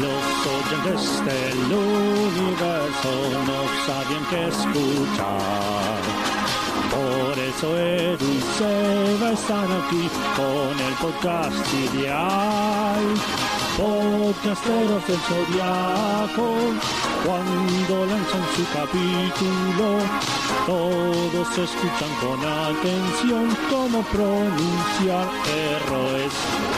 Los oyentes del universo no saben qué escuchar. Por eso Edu y Seba están aquí con el podcast ideal. Podcasteros del Zodiaco, cuando lanzan su capítulo, todos escuchan con atención cómo pronunciar errores.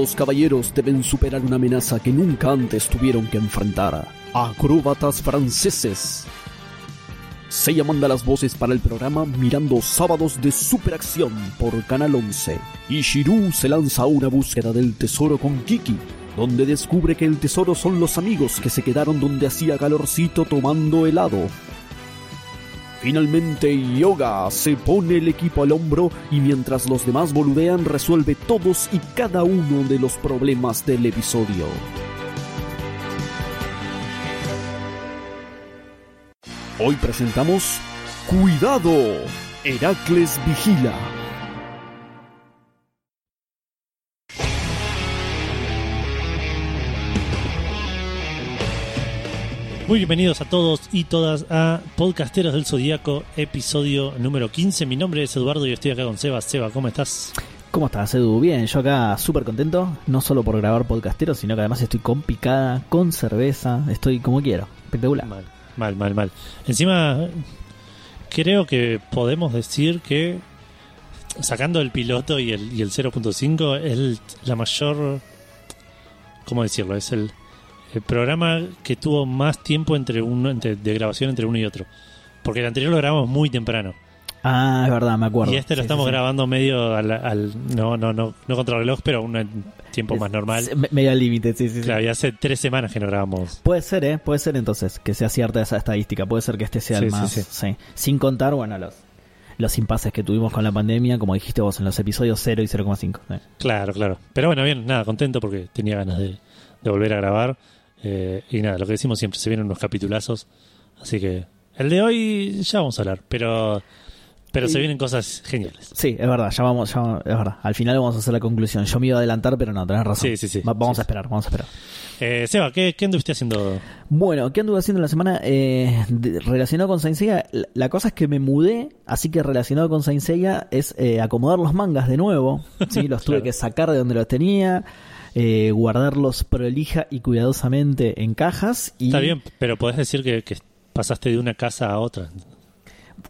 Los caballeros deben superar una amenaza que nunca antes tuvieron que enfrentar. Acróbatas franceses. Seiya manda las voces para el programa Mirando Sábados de Superacción por Canal 11. Y Shiru se lanza a una búsqueda del tesoro con Kiki, donde descubre que el tesoro son los amigos que se quedaron donde hacía calorcito tomando helado. Finalmente Yoga se pone el equipo al hombro y mientras los demás boludean resuelve todos y cada uno de los problemas del episodio. Hoy presentamos Cuidado, Heracles Vigila. Muy bienvenidos a todos y todas a Podcasteros del Zodíaco, episodio número 15. Mi nombre es Eduardo y estoy acá con Seba. Seba, ¿cómo estás? ¿Cómo estás, Edu? Bien, yo acá súper contento, no solo por grabar podcasteros, sino que además estoy con picada, con cerveza, estoy como quiero, espectacular. Mal, mal, mal, mal. Encima, creo que podemos decir que, sacando el piloto y el, y el 0.5, es el- la mayor... ¿Cómo decirlo? Es el, el programa que tuvo más tiempo entre uno entre- de grabación entre uno y otro. Porque el anterior lo grabamos muy temprano. Ah, es verdad, me acuerdo. Y este lo Sí, estamos sí, sí. grabando medio al, al- no, no, no, no contra el reloj, pero un tiempo más normal. Me- medio al límite, sí, sí, sí. Claro, y hace tres semanas que no grabamos. Puede ser, ¿eh? Puede ser entonces que sea cierta esa estadística. Puede ser que este sea el Sí, sí, más. sí. sí. Sin contar, bueno, los, los impases que tuvimos con la pandemia, como dijiste vos en los episodios 0 y 0,5. sí. Claro, claro. Pero bueno, bien, nada, contento porque tenía ganas de, de volver a grabar. Eh, y nada, lo que decimos siempre, se vienen unos capitulazos. Así que el de hoy ya vamos a hablar, pero pero se vienen cosas geniales. Sí, es verdad, ya vamos, ya, es verdad. Al final vamos a hacer la conclusión. Yo me iba a adelantar, pero no, tenés razón. Sí, sí, sí. Va- vamos Sí, a esperar, vamos a esperar. Eh, Seba, ¿qué, ¿qué anduviste haciendo? Bueno, ¿qué anduve haciendo en la semana? Eh, de- relacionado con Saint Seiya, la, la cosa es que me mudé, así que relacionado con Saint Seiya es eh, acomodar los mangas de nuevo. ¿sí? Los tuve Claro. que sacar de donde los tenía, eh, guardarlos prolija y cuidadosamente en cajas. Y... Está bien, pero podés decir que, que pasaste de una casa a otra.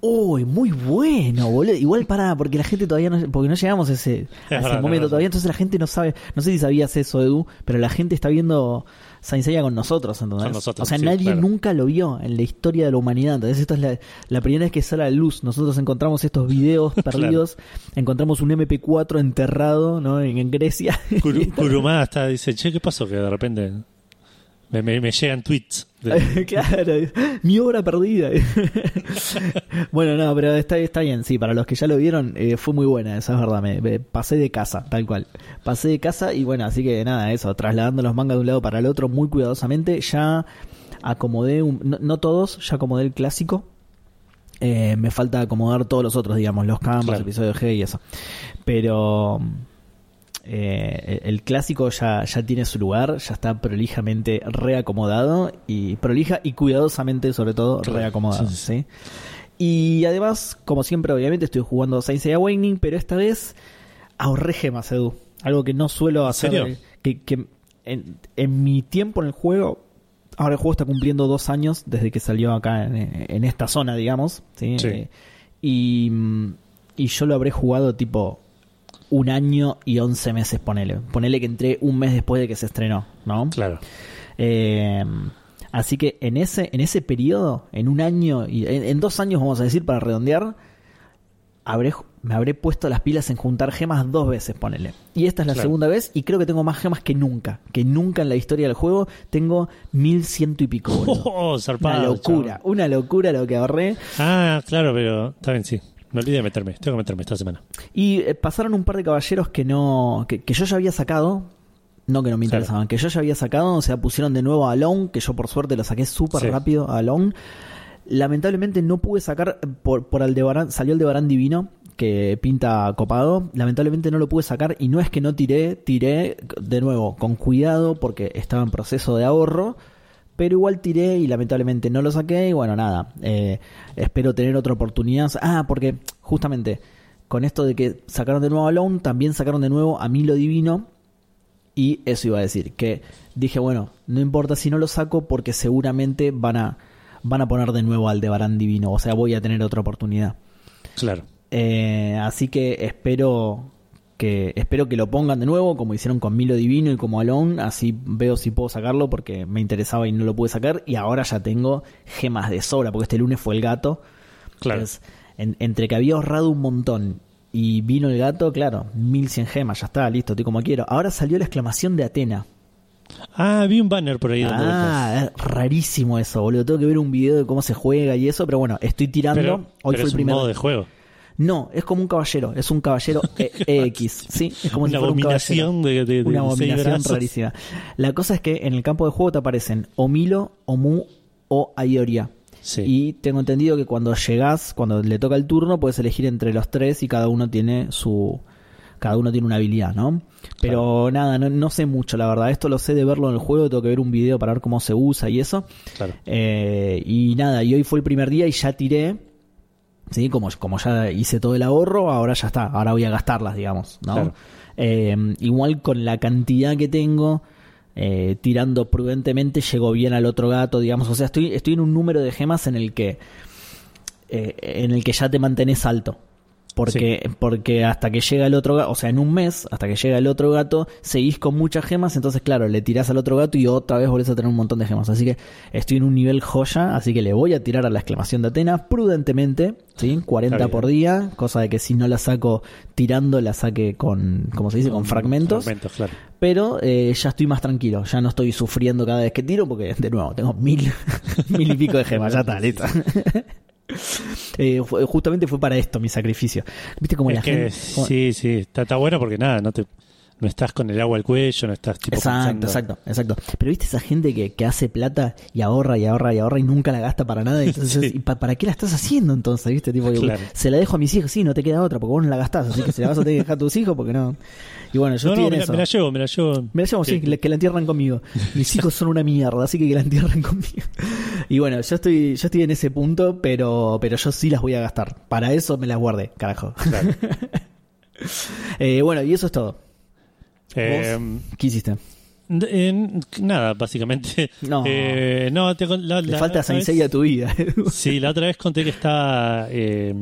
Uy, muy bueno, boludo. Igual para, porque la gente todavía no, porque no llegamos a ese, a ese verdad, tenés momento todavía, entonces la gente no sabe, no sé si sabías eso, Edu, pero la gente está viendo Saint Seiya con nosotros, ¿entendés? Nosotros, o sea, sí, nadie claro. nunca lo vio en la historia de la humanidad, entonces esto es la, la primera vez que sale a la luz. Nosotros encontramos estos videos perdidos, encontramos un MP4 enterrado, ¿no? En, en Grecia. Kuru- Kurumada está, dice, che, ¿qué pasó? Que de repente me, me- me llegan tweets. de- claro, mi obra perdida. bueno, no, pero está, está bien, sí, para los que ya lo vieron, eh, fue muy buena, esa es verdad, me, me pasé de casa, tal cual. Pasé de casa y bueno, así que nada, eso, trasladando los mangas de un lado para el otro muy cuidadosamente, ya acomodé, un, no, no todos, ya acomodé el clásico. Eh, me falta acomodar todos los otros, digamos, los campos, Claro. episodio G y eso. Pero eh, el clásico ya, ya tiene su lugar, ya está prolijamente reacomodado y prolija y cuidadosamente sobre todo reacomodado. sí, ¿sí? Y además, como siempre, obviamente estoy jugando Saint Seiya Awakening, pero esta vez ahorré gemas, Edu. Algo que no suelo hacer. serio? eh, Que, que en, en mi tiempo en el juego, ahora el juego está cumpliendo dos años desde que salió acá en, en esta zona, digamos. ¿sí? Sí. Eh, y, y yo lo habré jugado tipo un año y once meses, ponele. Ponele que entré un mes después de que se estrenó, ¿no? Claro. Eh, así que en ese, en ese periodo, en un año, y en, en dos años vamos a decir para redondear, habré, me habré puesto las pilas en juntar gemas dos veces, ponele. Y esta es la Claro. segunda vez y creo que tengo más gemas que nunca. Que nunca en la historia del juego tengo mil ciento y pico. Oh, zarpado, una locura, una locura lo que ahorré. Ah, claro, pero está bien, sí. Me olvidé de meterme. Tengo que meterme esta semana. Y eh, pasaron un par de caballeros que no. que, que yo ya había sacado. No que no me Claro. interesaban, que yo ya había sacado, o sea, pusieron de nuevo a Alone, que yo por suerte lo saqué súper Sí. rápido a Alone. Lamentablemente no pude sacar por, por Aldebarán, salió Aldebarán Divino, que pinta copado. Lamentablemente no lo pude sacar y no es que no tiré, tiré de nuevo con cuidado porque estaba en proceso de ahorro. Pero igual tiré y lamentablemente no lo saqué. Y bueno, nada. eh, espero tener otra oportunidad. Ah, porque justamente con esto de que sacaron de nuevo a Alone, también sacaron de nuevo a Milo Divino. Y eso iba a decir, que dije, bueno, no importa si no lo saco porque seguramente van a, van a poner de nuevo al Debarán Divino. O sea, voy a tener otra oportunidad. Claro. Eh, así que espero que espero que lo pongan de nuevo, como hicieron con Milo Divino y como Alone, así veo si puedo sacarlo porque me interesaba y no lo pude sacar y ahora ya tengo gemas de sobra porque este lunes fue el gato. Claro. Entonces, en- entre que había ahorrado un montón y vino el gato, claro, 1100 gemas, ya está, listo, estoy como quiero. Ahora salió la exclamación de Atena. Ah, vi un banner por ahí. Ah, es rarísimo eso, boludo. Tengo que ver un video de cómo se juega y eso, pero bueno, estoy tirando. Pero, Hoy pero fue es el un primer modo de juego. No, es como un caballero, es un caballero EX, sí, es como si Una fuera un caballero. de, de, de Una abominación rarísima. La cosa es que en el campo de juego te aparecen o Milo, o Mu, o Aioria. Sí. Y tengo entendido que cuando llegas, cuando le toca el turno, puedes elegir entre los tres y cada uno tiene su. Cada uno tiene una habilidad, ¿no? Pero nada, no, no sé mucho, la verdad. Esto lo sé de verlo en el juego, tengo que ver un video para ver cómo se usa y eso. Claro. Eh, y nada, y hoy fue el primer día y ya tiré. Sí, como, como ya hice todo el ahorro, ahora ya está, ahora voy a gastarlas, digamos, ¿no? Claro. Eh, igual con la cantidad que tengo, eh, tirando prudentemente, llego bien al otro gato, digamos. O sea, estoy, estoy en un número de gemas en el que eh, en el que ya te mantenés alto. Porque, porque hasta que llega el otro gato, o sea, en un mes, hasta que llega el otro gato, seguís con muchas gemas, entonces claro, le tirás al otro gato y otra vez volvés a tener un montón de gemas. Así que estoy en un nivel joya, así que le voy a tirar a la exclamación de Atenas prudentemente, ¿sí? 40 Está bien. por día, cosa de que si no la saco tirando, la saque con, como se dice, con fragmentos. Fragmentos, claro. Pero eh, ya estoy más tranquilo, ya no estoy sufriendo cada vez que tiro porque, de nuevo, tengo mil, mil y pico de gemas, ya está, listo. Eh, justamente fue para esto mi sacrificio. ¿Viste cómo la es que gente... sí, sí, está, está bueno porque nada, no te no estás con el agua al cuello, no estás tipo Exacto, pensando- exacto, exacto. Pero viste esa gente que, que hace plata y ahorra y ahorra y ahorra y nunca la gasta para nada. Entonces, Sí. ¿y pa- ¿para qué la estás haciendo entonces? ¿Viste? Tipo, Claro. se la dejo a mis hijos, sí, no te queda otra porque vos no la gastás, así que se la vas a tener que dejar a tus hijos porque no. Y bueno, yo No, estoy no, en me la, eso. me la llevo, me la llevo. Me la llamo, sí, Que- la entierran conmigo. Mis hijos son una mierda, así que que la entierren conmigo. Y bueno, yo estoy, yo estoy en ese punto, pero, pero yo sí las voy a gastar. Para eso me las guardé, carajo. Claro. Eh, bueno, y eso es todo. Eh, ¿Qué hiciste? en- nada, básicamente. No. Eh, no, te la, Le la falta Saint a tu vida. Sí, la otra vez conté que estaba. eh,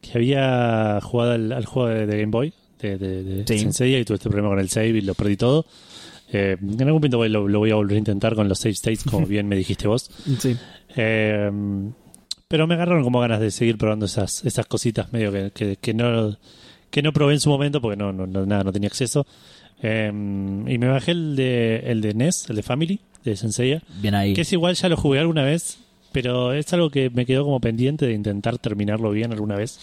que había jugado al, al juego de, de Game Boy, de, de, de Sí. Saint Seiya, y tuve este problema con el save y lo perdí todo. Eh, en algún punto voy- lo, lo voy a volver a intentar con los save states, como bien me dijiste vos. sí. Eh, pero me agarraron como ganas de seguir probando esas, esas cositas medio que, que, que no que no probé en su momento porque no, no, no- nada, no tenía acceso. Eh, y me bajé el de, el de NES, el de Family, de Senseiya, Bien ahí. que es igual, ya lo jugué alguna vez, pero es algo que me quedó como pendiente de intentar terminarlo bien alguna vez.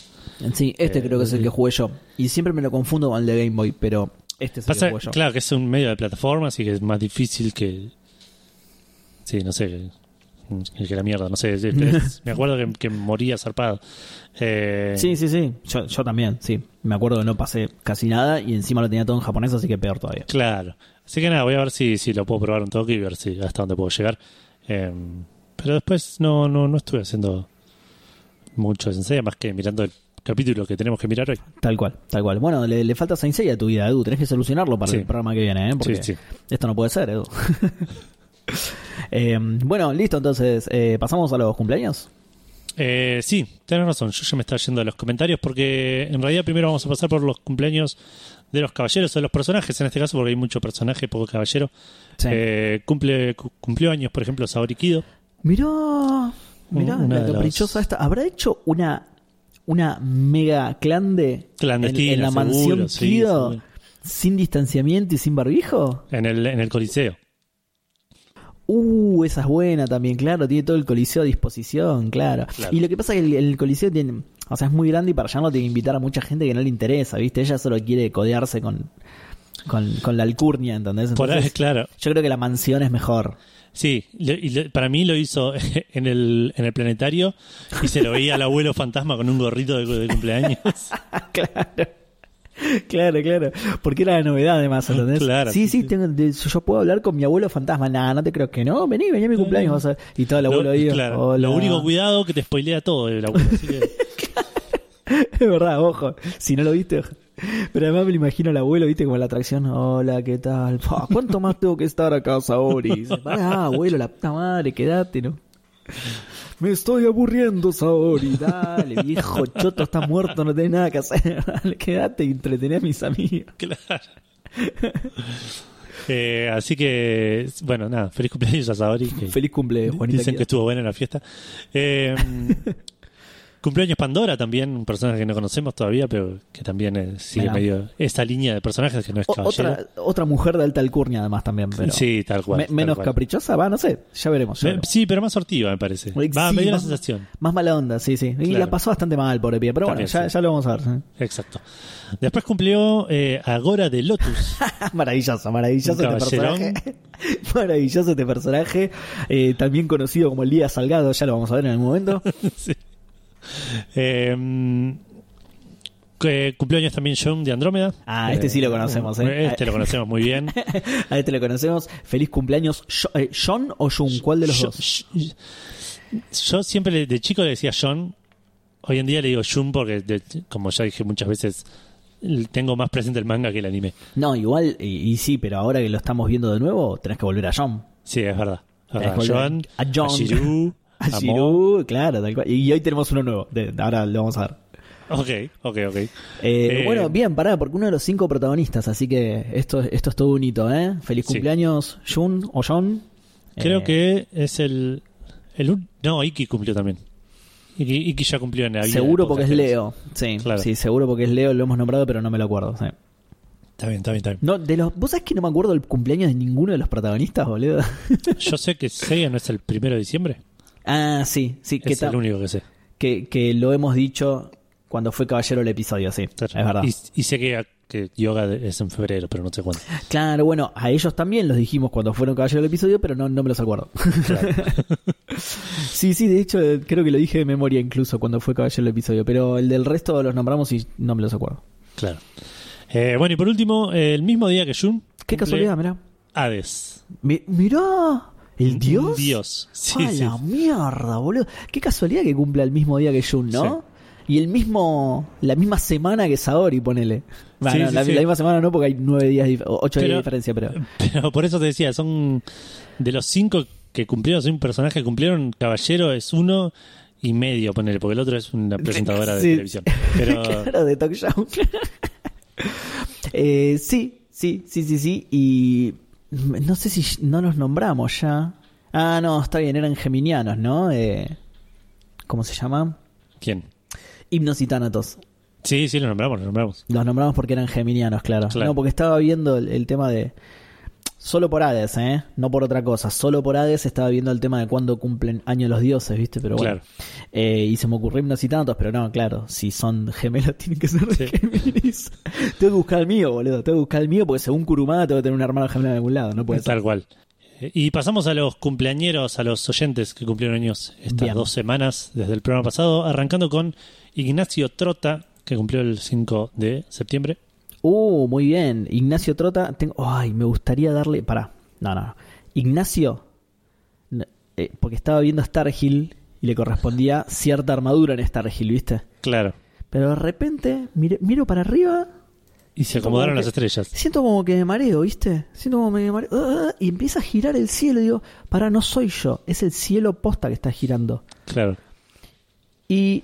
Sí, este Eh, creo que es el que jugué yo. Y siempre me lo confundo con el de Game Boy, pero este es el Pasa, que jugué yo. claro, que es un medio de plataforma, así que es más difícil que... Sí, no sé, que, que la mierda, no sé. es- es- me acuerdo que, que moría zarpado. Eh, Sí, sí, sí. Yo, yo también, sí. Me acuerdo que no pasé casi nada y encima lo tenía todo en japonés, así que peor todavía. Claro. Así que nada, voy a ver si, si lo puedo probar un toque y ver si hasta dónde puedo llegar. Eh, pero después no, no, no estuve haciendo mucho de Sensei, más que mirando el capítulo que tenemos que mirar hoy. Tal cual, tal cual. Bueno, le, le falta Saint Seiya a tu vida, Edu. Tenés que solucionarlo para Sí. el programa que viene, ¿eh? Porque Sí, sí. esto no puede ser, Edu. Eh, bueno, listo, entonces, eh, ¿pasamos a los cumpleaños? Eh, sí, tenés razón. Yo ya me estaba yendo a los comentarios porque en realidad primero vamos a pasar por los cumpleaños de los caballeros o de los personajes en este caso porque hay mucho personaje, poco caballero. Sí. Cumple, cu- cumplió años, por ejemplo, Saori Kido. Mirá, mirá, la los- caprichosa esta. ¿Habrá hecho una una mega clande Clandestina, en, en la seguro, mansión Kido sin distanciamiento y sin barbijo? En el, en el Coliseo. Uh, esa es buena también, claro, tiene todo el coliseo a disposición, claro. Claro. Y lo que pasa es que el, el coliseo tiene, o sea, es muy grande y para allá no tiene que invitar a mucha gente que no le interesa, ¿viste? Ella solo quiere codearse con, con, con la alcurnia, ¿entendés? Por ahí, Entonces, claro. yo creo que la mansión es mejor. Sí, y para mí lo hizo en el, en el planetario y se lo veía al abuelo fantasma con un gorrito de, de cumpleaños. claro. Claro, claro. Porque era la novedad además, ¿entendés? Claro, sí, sí, tengo- de- yo puedo hablar con mi abuelo fantasma. Nah, no te creo que no. Vení, vení a mi cumpleaños. vas a ver. Y todo el abuelo Lo, ahí. claro, hola. lo único cuidado que te spoilea todo el abuelo. así que- Es verdad, ojo. Si no lo viste, ojo. Pero además me lo imagino al abuelo, viste, como la atracción. Hola, ¿qué tal? ¿Cuánto más tengo que estar acá, Saori? Pará, abuelo, la puta madre, quédate, ¿no? Me estoy aburriendo, Saori. Dale, viejo choto, estás muerto, no tenés nada que hacer. Dale, quédate y entretené a mis amigos. Claro. Eh, así que, bueno, nada, feliz cumpleaños a Saori. que Feliz cumple, Juanita. dicen que estuvo buena la fiesta. Eh, cumpleaños Pandora también, un personaje que no conocemos todavía, pero que también eh, sigue medio esa línea de personajes que no es O- caballero. otra, otra mujer de alta alcurnia, además, también. Pero sí, tal cual. me- tal menos cual. caprichosa, va, no sé. Ya veremos. ya Me- veremos. Sí, pero más sortiva, me parece. Sí, Va, me dio la más- sensación. Más mala onda, sí, sí. Y Claro. la pasó bastante mal, pobre pie. Pero También, bueno, ya, sí. ya lo vamos a ver. ¿sí? Exacto. Después cumplió eh, Agora de Lotus. maravilloso, maravilloso este personaje. maravilloso este personaje. eh, también conocido como Elías Salgado, ya lo vamos a ver en algún momento. Sí. Eh, que cumplió años también John de Andrómeda. Ah, este sí lo conocemos, ¿eh? Este lo conocemos muy bien. A este lo conocemos. Feliz cumpleaños. Eh, ¿John o Jun? ¿Cuál de los yo, dos? yo siempre de chico le decía John. Hoy en día le digo Jun porque, de- como ya dije muchas veces, tengo más presente el manga que el anime. No, igual, y, y sí, pero ahora que lo estamos viendo de nuevo, tenés que volver a John. Sí, es verdad. Es verdad. John, a John. Shiru, A. Shiru, claro, tal cual. Y hoy tenemos uno nuevo. de- ahora lo vamos a ver. Ok, ok, ok. Eh, Eh, bueno, bien, pará, porque uno de los cinco protagonistas, así que esto, esto es todo un hito, ¿eh? Feliz Sí. cumpleaños, Jun o John. Creo Eh, que es el, el... un- No, Iki cumplió también. Iki, Iki ya cumplió en la vida Seguro porque es Leo. Sí, Claro. sí, seguro porque es Leo, lo hemos nombrado, pero no me lo acuerdo. sí. Está bien, está bien, está bien. No, de los, ¿Vos sabés que no me acuerdo del cumpleaños de ninguno de los protagonistas, boludo? Yo sé que Seiya no es el primero de diciembre. Ah, sí, sí, que, Es el único que sé. que, que lo hemos dicho cuando fue caballero el episodio, sí, es verdad. Y, y sé que, que yoga es en febrero, pero no sé cuándo. Claro, bueno, a ellos también los dijimos cuando fueron caballero del episodio, pero no, no me los acuerdo. Claro. Sí, sí, de hecho eh, creo que lo dije de memoria incluso cuando fue caballero el episodio, pero el del resto los nombramos y no me los acuerdo. claro. Eh, bueno, y por último, el mismo día que Jun. Qué casualidad, mirá. Hades. Mi- mirá, ¿el dios? Dios. Sí, a sí. la mierda, boludo. Qué casualidad que cumpla el mismo día que Jun, ¿no? Y el mismo, la misma semana que Saori, ponele. Bueno, la, misma semana no, porque hay nueve días, ocho días de diferencia, pero. Pero por eso te decía, son de los cinco que cumplieron, soy un personaje que cumplieron, Caballero es uno y medio, ponele, porque el otro es una presentadora de televisión. Pero Claro, de talk show. Eh, sí, sí, sí, sí, sí. Y no sé si no los nombramos ya. Ah, no, está bien, eran geminianos, ¿no? Eh, ¿Cómo se llama? ¿quién? Himnos y Tánatos. Sí, sí, lo nombramos, lo nombramos. Los nombramos porque eran geminianos, claro. Claro. No, porque estaba viendo el, el tema de. Solo por Hades, ¿eh? No por otra cosa. Solo por Hades estaba viendo el tema de cuándo cumplen años los dioses, ¿viste? Pero bueno. Claro. Eh, y se me ocurrió himnos y tantos, pero no, claro. Si son gemelos, tienen que ser de Sí. Géminis. tengo que buscar el mío, boludo. Tengo que buscar el mío porque según Kurumada tengo que tener un hermano gemelo en algún lado. No puede ser. Tal cual. Eh, Y pasamos a los cumpleañeros, a los oyentes que cumplieron años estas Bien. dos semanas desde el programa pasado, arrancando con Ignacio Trota, que cumplió el 5 de septiembre. Uh, muy bien. Ignacio Trota. Tengo... Ay, me gustaría darle. Pará. No, no. no. Ignacio. eh, porque estaba viendo Star Hill y le correspondía cierta armadura en Star Hill, ¿viste? Claro. Pero de repente mire- miro para arriba. Y se acomodaron Como las que- estrellas. Siento como que me mareo, ¿viste? Siento como que me mareo. Ah, y empieza a girar el cielo. Y digo, pará, no soy yo. Es el cielo posta que está girando. Claro. ¿Y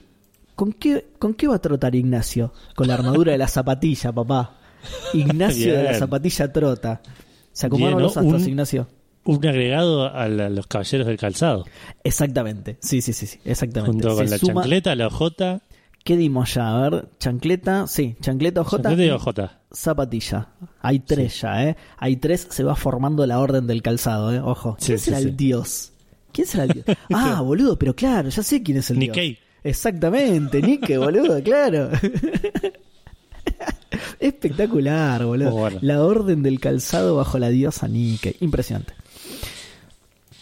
con qué, con qué va a trotar Ignacio? Con la armadura de la zapatilla, papá. Ignacio de la Bien. zapatilla trota. Se acomodaron Bien, ¿no? los astros, Un- Ignacio. Un agregado a, la- los caballeros del calzado. Exactamente. Sí, sí, sí, sí. Exactamente. Junto con Se la suma- chancleta, la ojota. ¿Qué dimos ya? A ver, chancleta, sí, chancleta OJ. Chancleta y y OJ. Zapatilla. Hay tres ya, ¿eh? Hay tres, se va formando la orden del calzado, ¿eh? Ojo. Sí, ¿Quién sí, será sí. el dios? ¿Quién será el dios? Ah, boludo, pero claro, ya sé quién es el Nikkei. Exactamente, Nikkei, boludo, claro. Espectacular, boludo. Bueno. La orden del calzado bajo la diosa Nikkei. Impresionante.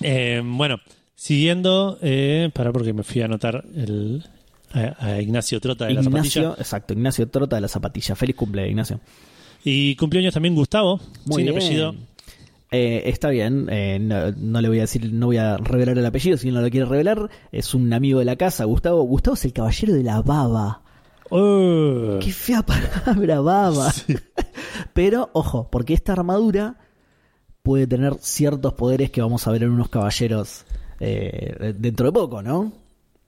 Eh, bueno, siguiendo, eh, para porque me fui a anotar el, a, a Ignacio Trota de la zapatilla. exacto, Ignacio Trota de la zapatilla. Feliz cumple, Ignacio. Y cumpleaños también Gustavo, Muy sin bien. apellido. Eh, está bien, eh, no, no le voy a decir, no voy a revelar el apellido si no lo quiere revelar. Es un amigo de la casa, Gustavo. Gustavo es el caballero de la baba. Oh, Qué fea palabra, baba. Pero, ojo, porque esta armadura puede tener ciertos poderes que vamos a ver en unos caballeros eh, dentro de poco, ¿no?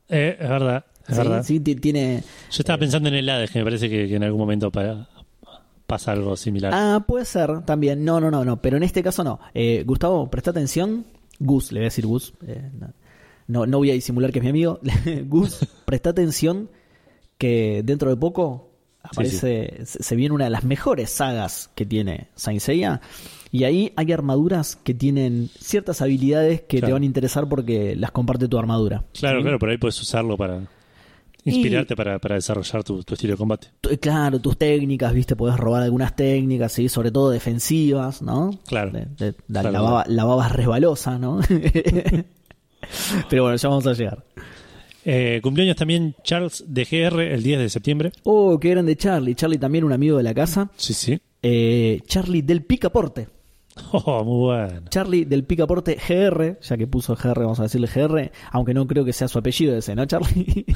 eh, es verdad, es Sí, verdad. sí, ti- tiene. Yo estaba pensando en el Hades, que me parece que, que en algún momento pa- pasa algo similar. Ah, puede ser también. No, no, no, no. Pero en este caso no. Eh, Gustavo, presta atención. Gus, le voy a decir Gus. eh, no, no, voy a disimular que es mi amigo. Gus, presta atención que dentro de poco aparece, Se, se viene una de las mejores sagas que tiene Saint Seiya. Y ahí hay armaduras que tienen ciertas habilidades que te van a interesar porque las comparte tu armadura. claro, ¿sí? claro, por ahí puedes usarlo para inspirarte para, para desarrollar tu, tu estilo de combate. Claro, tus técnicas, viste, podés robar algunas técnicas, ¿sí? sobre todo defensivas, ¿no? Claro. De- de- la, Claro. la baba, la baba es resbalosa, ¿no? Pero bueno, ya vamos a llegar. Eh, cumpleaños también Charles de GR el 10 de septiembre. Oh, qué grande Charlie. Charlie también un amigo de la casa. Sí, sí. Eh, Charlie del Picaporte. Oh, muy bueno. Charlie del Picaporte GR, ya que puso GR, vamos a decirle GR, aunque no creo que sea su apellido ese, ¿no, Charlie?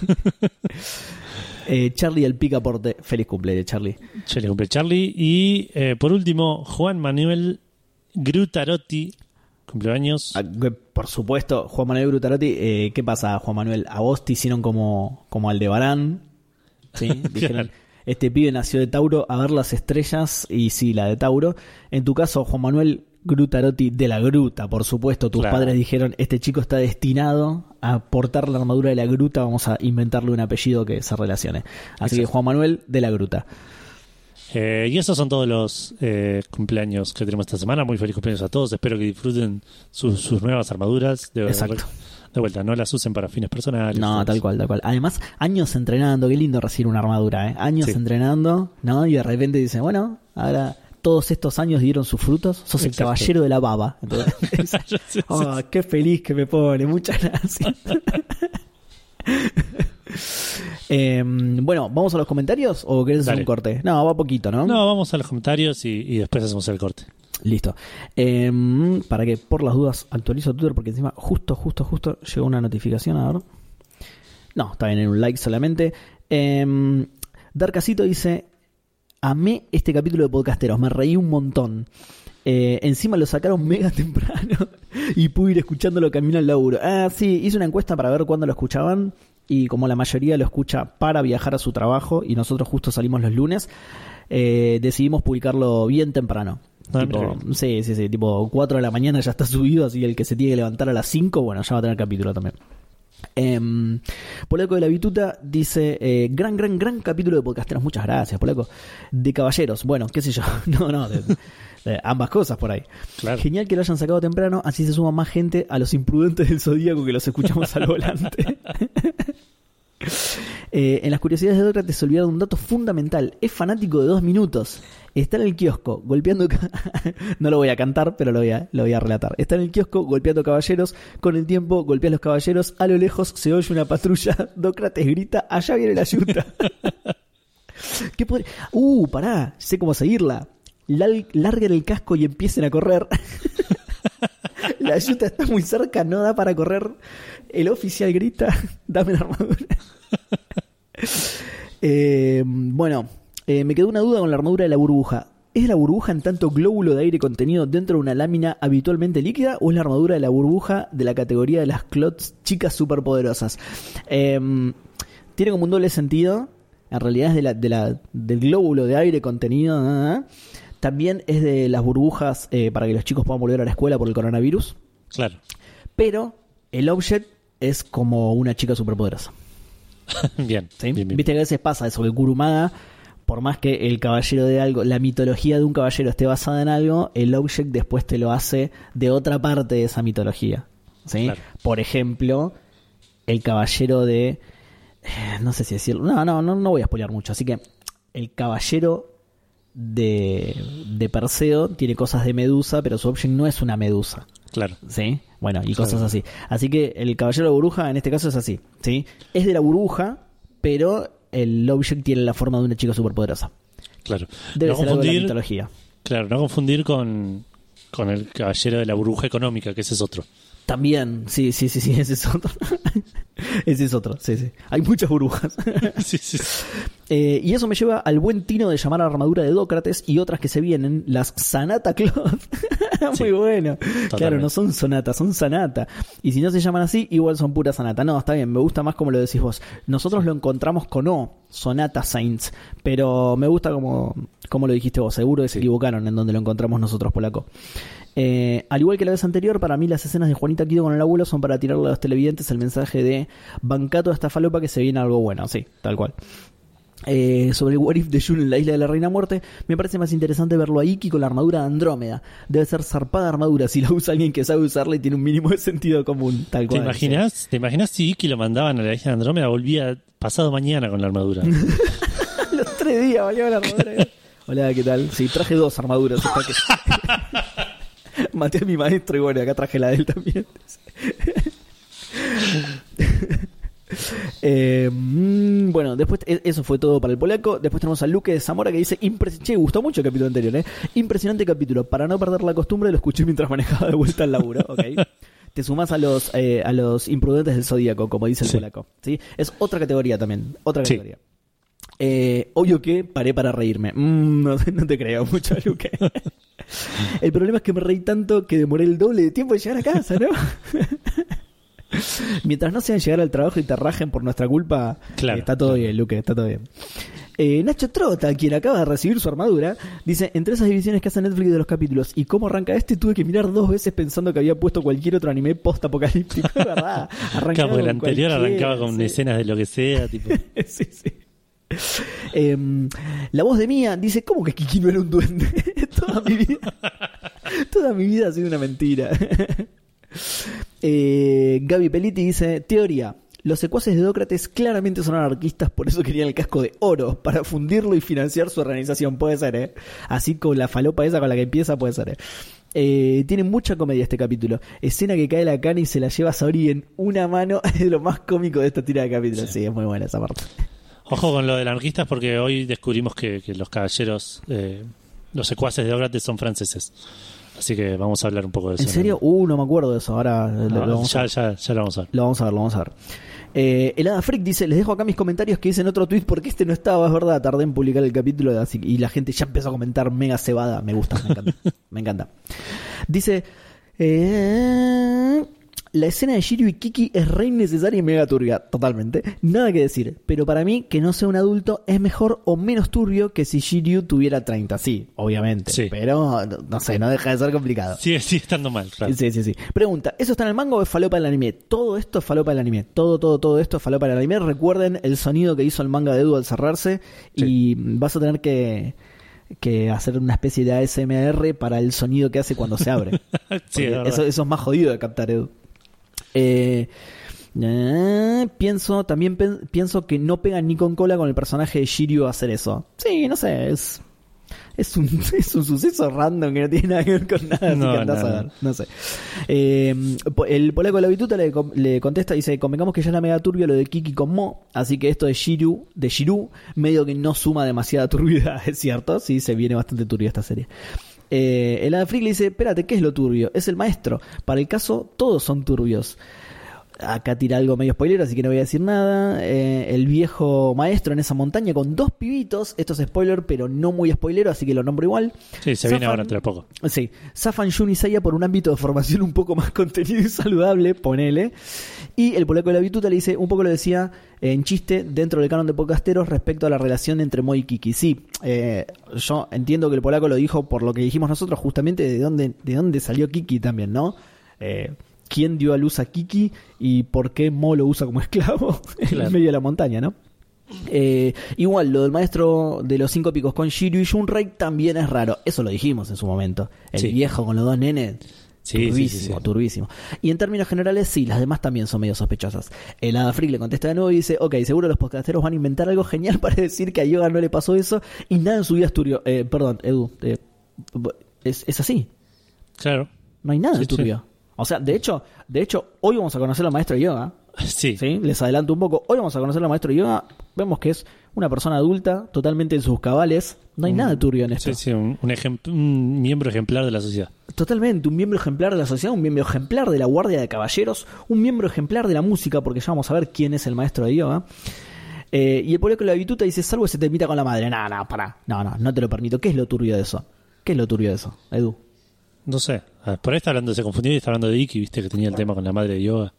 Eh, Charlie del Picaporte. Feliz cumpleaños, Charlie. Che, le cumple Charlie. Y eh, por último, Juan Manuel Grutarotti, cumpleaños. Ah, Por supuesto, Juan Manuel Brutarotti, eh, ¿qué pasa, Juan Manuel? A vos te hicieron como, como Aldebarán. ¿sí? Dijeron, este pibe nació de Tauro a ver las estrellas, y sí, la de Tauro. En tu caso, Juan Manuel Grutarotti de la Gruta, por supuesto. Tus Claro. padres dijeron, este chico está destinado a portar la armadura de la Gruta, vamos a inventarle un apellido que se relacione. Así que. Juan Manuel de la Gruta. Eh, y esos son todos los eh, cumpleaños que tenemos esta semana. Muy feliz cumpleaños a todos. Espero que disfruten sus, sus nuevas armaduras. De, Exacto. De vuelta, no las usen para fines personales. No, tal cual, tal cual. Además, años entrenando, qué lindo recibir una armadura, ¿eh? Años Sí. entrenando, ¿no? Y de repente dicen, bueno, ahora todos estos años dieron sus frutos, sos el caballero de la baba. Entonces, oh, qué feliz que me pone, muchas gracias. Eh, bueno, ¿vamos a los comentarios o querés hacer Dale. un corte? No, va poquito, ¿no? No, vamos a los comentarios y, y después hacemos el corte. Listo. Eh, para que por las dudas actualizo Twitter porque encima justo, justo, justo llegó una notificación. A ver. No, está bien en un like solamente. Eh, Darkacito dice: Amé este capítulo de podcasteros, me reí un montón. Eh, encima lo sacaron mega temprano y pude ir escuchándolo camino al laburo. Ah, sí, hice una encuesta para ver cuándo lo escuchaban. Y como la mayoría lo escucha para viajar a su trabajo y nosotros justo salimos los lunes, eh, decidimos publicarlo bien temprano. Tipo, sí, sí, sí, tipo 4 de la mañana ya está subido, así que el que se tiene que levantar a las 5, bueno, ya va a tener capítulo también. Em, Polaco de la Bituta dice: eh, Gran, gran, gran capítulo de podcasteros. Muchas gracias, Polaco. De caballeros. Bueno, qué sé yo. No, no, de, de ambas cosas por ahí. Claro. Genial que lo hayan sacado temprano, así se suma más gente a los imprudentes del zodíaco que los escuchamos al volante. Eh, en las curiosidades de Dócrates se olvidaron un dato fundamental. Es fanático de dos minutos. Está en el kiosco golpeando. no lo voy a cantar, pero lo voy a, relatar. Está en el kiosco golpeando caballeros. Con el tiempo golpea los caballeros. A lo lejos se oye una patrulla. Dócrates grita: Allá viene la ayuda. ¿Qué podría- Uh, pará, sé cómo seguirla. Lal- Larguen el casco y empiecen a correr. La ayuda está muy cerca, no da para correr. El oficial grita, dame la armadura. Eh, bueno, eh, me quedó una duda con la armadura de la burbuja. ¿Es la burbuja en tanto glóbulo de aire contenido dentro de una lámina habitualmente líquida o es la armadura de la burbuja de la categoría de las clots chicas superpoderosas? Eh, tiene como un doble sentido. En realidad es de la, de la- del glóbulo de aire contenido. ah, ah. También es de las burbujas eh, para que los chicos puedan volver a la escuela por el coronavirus. Claro. Pero el object es como una chica superpoderosa. bien, ¿sí? bien, bien. Viste que a veces pasa eso, que Kurumada, por más que el caballero de algo, la mitología de un caballero esté basada en algo, el object después te lo hace de otra parte de esa mitología. ¿sí? Claro. Por ejemplo, el caballero de... eh, No sé si decirlo. No, no, no, no voy a spoilear mucho. Así que el caballero de, de Perseo tiene cosas de Medusa, pero su object no es una Medusa. Claro. ¿Sí? Bueno, y Claro. cosas así. Así que el caballero de la burbuja en este caso es así. ¿Sí? Es de la burbuja, pero el object tiene la forma de una chica superpoderosa. Claro. Debe no ser algo de la confundir, mitología. claro, no confundir con, con el caballero de la burbuja económica, que ese es otro. También, sí, sí, sí, sí, ese es otro. ese es otro, sí, sí. Hay muchas burbujas. sí, sí. Eh, y eso me lleva al buen tino de llamar a la armadura de Dócrates y otras que se vienen, las Sanata Cloth. Muy Sí, bueno. Claro, no son Sonata, son Sanata. Y si no se llaman así, igual son pura Sanata. No, está bien, me gusta más como lo decís vos. Nosotros lo encontramos con O, Sonata Saints, pero me gusta como, como lo dijiste vos. Seguro que se equivocaron en donde lo encontramos nosotros, polaco. Eh, al igual que la vez anterior, para mí las escenas de Juanita Quido con el abuelo son para tirarle a los televidentes el mensaje de bancato a esta falopa que se viene algo bueno. Sí, tal cual. Eh, sobre el What If de Jun en la isla de la Reina Muerte, me parece más interesante verlo a Iki con la armadura de Andrómeda. Debe ser zarpada armadura si la usa alguien que sabe usarla y tiene un mínimo de sentido común. Tal ¿Te cual. imaginas? ¿Te imaginas si Iki lo mandaban a la isla de Andrómeda? Volvía pasado mañana con la armadura. Los tres días valía la armadura. Hola, ¿qué tal? Sí, traje dos armaduras. hasta que- Maté a mi maestro y bueno, acá traje la de él también. Eh, mm, bueno, después e- eso fue todo para el polaco. Después tenemos a Luque de Zamora que dice: "Impres- Che, gustó mucho el capítulo anterior, ¿eh? Impresionante capítulo. Para no perder la costumbre, lo escuché mientras manejaba de vuelta al laburo. ok. Te sumás a los, eh, a los imprudentes del zodíaco, como dice el Sí. polaco. ¿sí? Es otra categoría también. Otra Sí. Eh, obvio que paré para reírme. Mm, no, no te creo mucho, Luque. el problema es que me reí tanto que demoré el doble de tiempo de llegar a casa, ¿no? Mientras no sean llegar al trabajo y te rajen por nuestra culpa, Claro, eh, está todo claro. bien, Luque, está todo bien. Eh, Nacho Trota, quien acaba de recibir su armadura, dice, entre esas divisiones que hace Netflix de los capítulos y cómo arranca este, tuve que mirar dos veces pensando que había puesto cualquier otro anime post-apocalíptico, ¿verdad? Claro, porque el anterior arrancaba con sí. escenas de lo que sea, tipo. sí, sí. Em, la voz de Mía dice, ¿cómo que Kiki no era un duende? toda mi vida. Toda mi vida ha sido una mentira. Eh, Gaby Peliti dice, teoría. Los secuaces de Dócrates claramente son anarquistas, por eso querían el casco de oro, para fundirlo y financiar su organización. Puede ser, ¿eh? Así con la falopa esa con la que empieza, puede ser, ¿eh? Eh, tiene mucha comedia este capítulo. Escena que cae la cana y se la lleva a Saori en una mano. Es lo más cómico de esta tira de capítulos. Sí, es muy buena esa parte. Ojo con lo de anarquistas porque hoy descubrimos que, que los caballeros, eh, los secuaces de Dócrates son franceses. Así que vamos a hablar un poco de eso. ¿En serio? Uh, no me acuerdo de eso. Ahora lo, No, lo vamos a ya, ya, ya lo vamos a ver. Lo vamos a ver, lo vamos a ver. Eh, el Hada Freak dice, les dejo acá mis comentarios que hice en otro tweet porque este no estaba, es verdad, tardé en publicar el capítulo así, y la gente ya empezó a comentar mega cebada, me gusta, me encanta. me encanta. Dice, eh, la escena de Shiryu y Kiki es re innecesaria y mega turbia, totalmente. Nada que decir, pero para mí que no sea un adulto es mejor o menos turbio que si Shiryu tuviera 30, sí, obviamente. Sí. Pero, no, no sé, no deja de ser complicado. Sigue, sigue estando mal, claro. Sí, sí, sí. Pregunta, ¿eso está en el manga o es falopa del anime? Todo esto es falopa del anime. Todo, todo, todo esto es falopa del anime. Recuerden el sonido que hizo el manga de Edu al cerrarse y vas a tener que, que hacer una especie de ASMR para el sonido que hace cuando se abre. Sí, es eso es más jodido de captar, Edu. Eh, eh, pienso, también pienso que no pega ni con cola con el personaje de Shiryu hacer eso. Sí, no sé, es... Es un, es un suceso random que no tiene nada que ver con nada, así No, que andás no, a no. ver, no sé. Eh, el polaco de la bituta le, le contesta, dice, convengamos que ya es la mega turbia lo de Kiki con Mo, así que esto de Shiryu, de Shiru, medio que no suma demasiada turbidad, es cierto, sí, se viene bastante turbia esta serie. Eh, el Ada Freak le dice, espérate, ¿qué es lo turbio? Es el maestro. Para el caso, todos son turbios. Acá tira algo medio spoiler, así que no voy a decir nada. Eh, el viejo maestro en esa montaña con dos pibitos. Esto es spoiler, pero no muy spoilero, así que lo nombro igual. Sí, se viene ahora entre poco. Sí, Zafan Jun y Seiya por un ámbito de formación un poco más contenido y saludable, ponele. Y el polaco de la bituta le dice, un poco lo decía en chiste dentro del canon de podcasteros respecto a la relación entre Mo y Kiki. Sí, eh, yo entiendo que el polaco lo dijo por lo que dijimos nosotros, justamente de dónde, de dónde salió Kiki también, ¿no? Eh, quién dio a luz a Kiki y por qué Mo lo usa como esclavo en medio de la montaña, ¿no? Eh, igual, lo del maestro de los cinco picos con Shiryu y Shunrei también es raro. Eso lo dijimos en su momento. El Sí. viejo con los dos nenes. Sí, turbísimo, sí, turbísimo. Y en términos generales, sí, las demás también son medio sospechosas. El Hada Freak le contesta de nuevo y dice: Ok, seguro los podcasteros van a inventar algo genial para decir que a Yoga no le pasó eso y nada en su vida es turbio. Eh, perdón, Edu, eh, es, es así. Claro. No hay nada de turbio. O sea, de hecho, de hecho, hoy vamos a conocer al maestro de yoga. Sí. ¿sí? Les adelanto un poco. Hoy vamos a conocer al maestro de yoga. Vemos que es una persona adulta, totalmente en sus cabales. No hay nada de turbio en esto. Sí, sí, un, un un miembro ejemplar de la sociedad. Totalmente, un miembro ejemplar de la sociedad, un miembro ejemplar de la Guardia de Caballeros, un miembro ejemplar de la música, porque ya vamos a ver quién es el maestro de yoga. Eh, y el que lo habituta dice, salvo se te invita con la madre. No, no, pará. No, no, no te lo permito. ¿Qué es lo turbio de eso? ¿Qué es lo turbio de eso, Edu? No sé. Ah, Por ahí está hablando, se confundió y está hablando de Iki, viste que tenía el tema con la madre de yoga.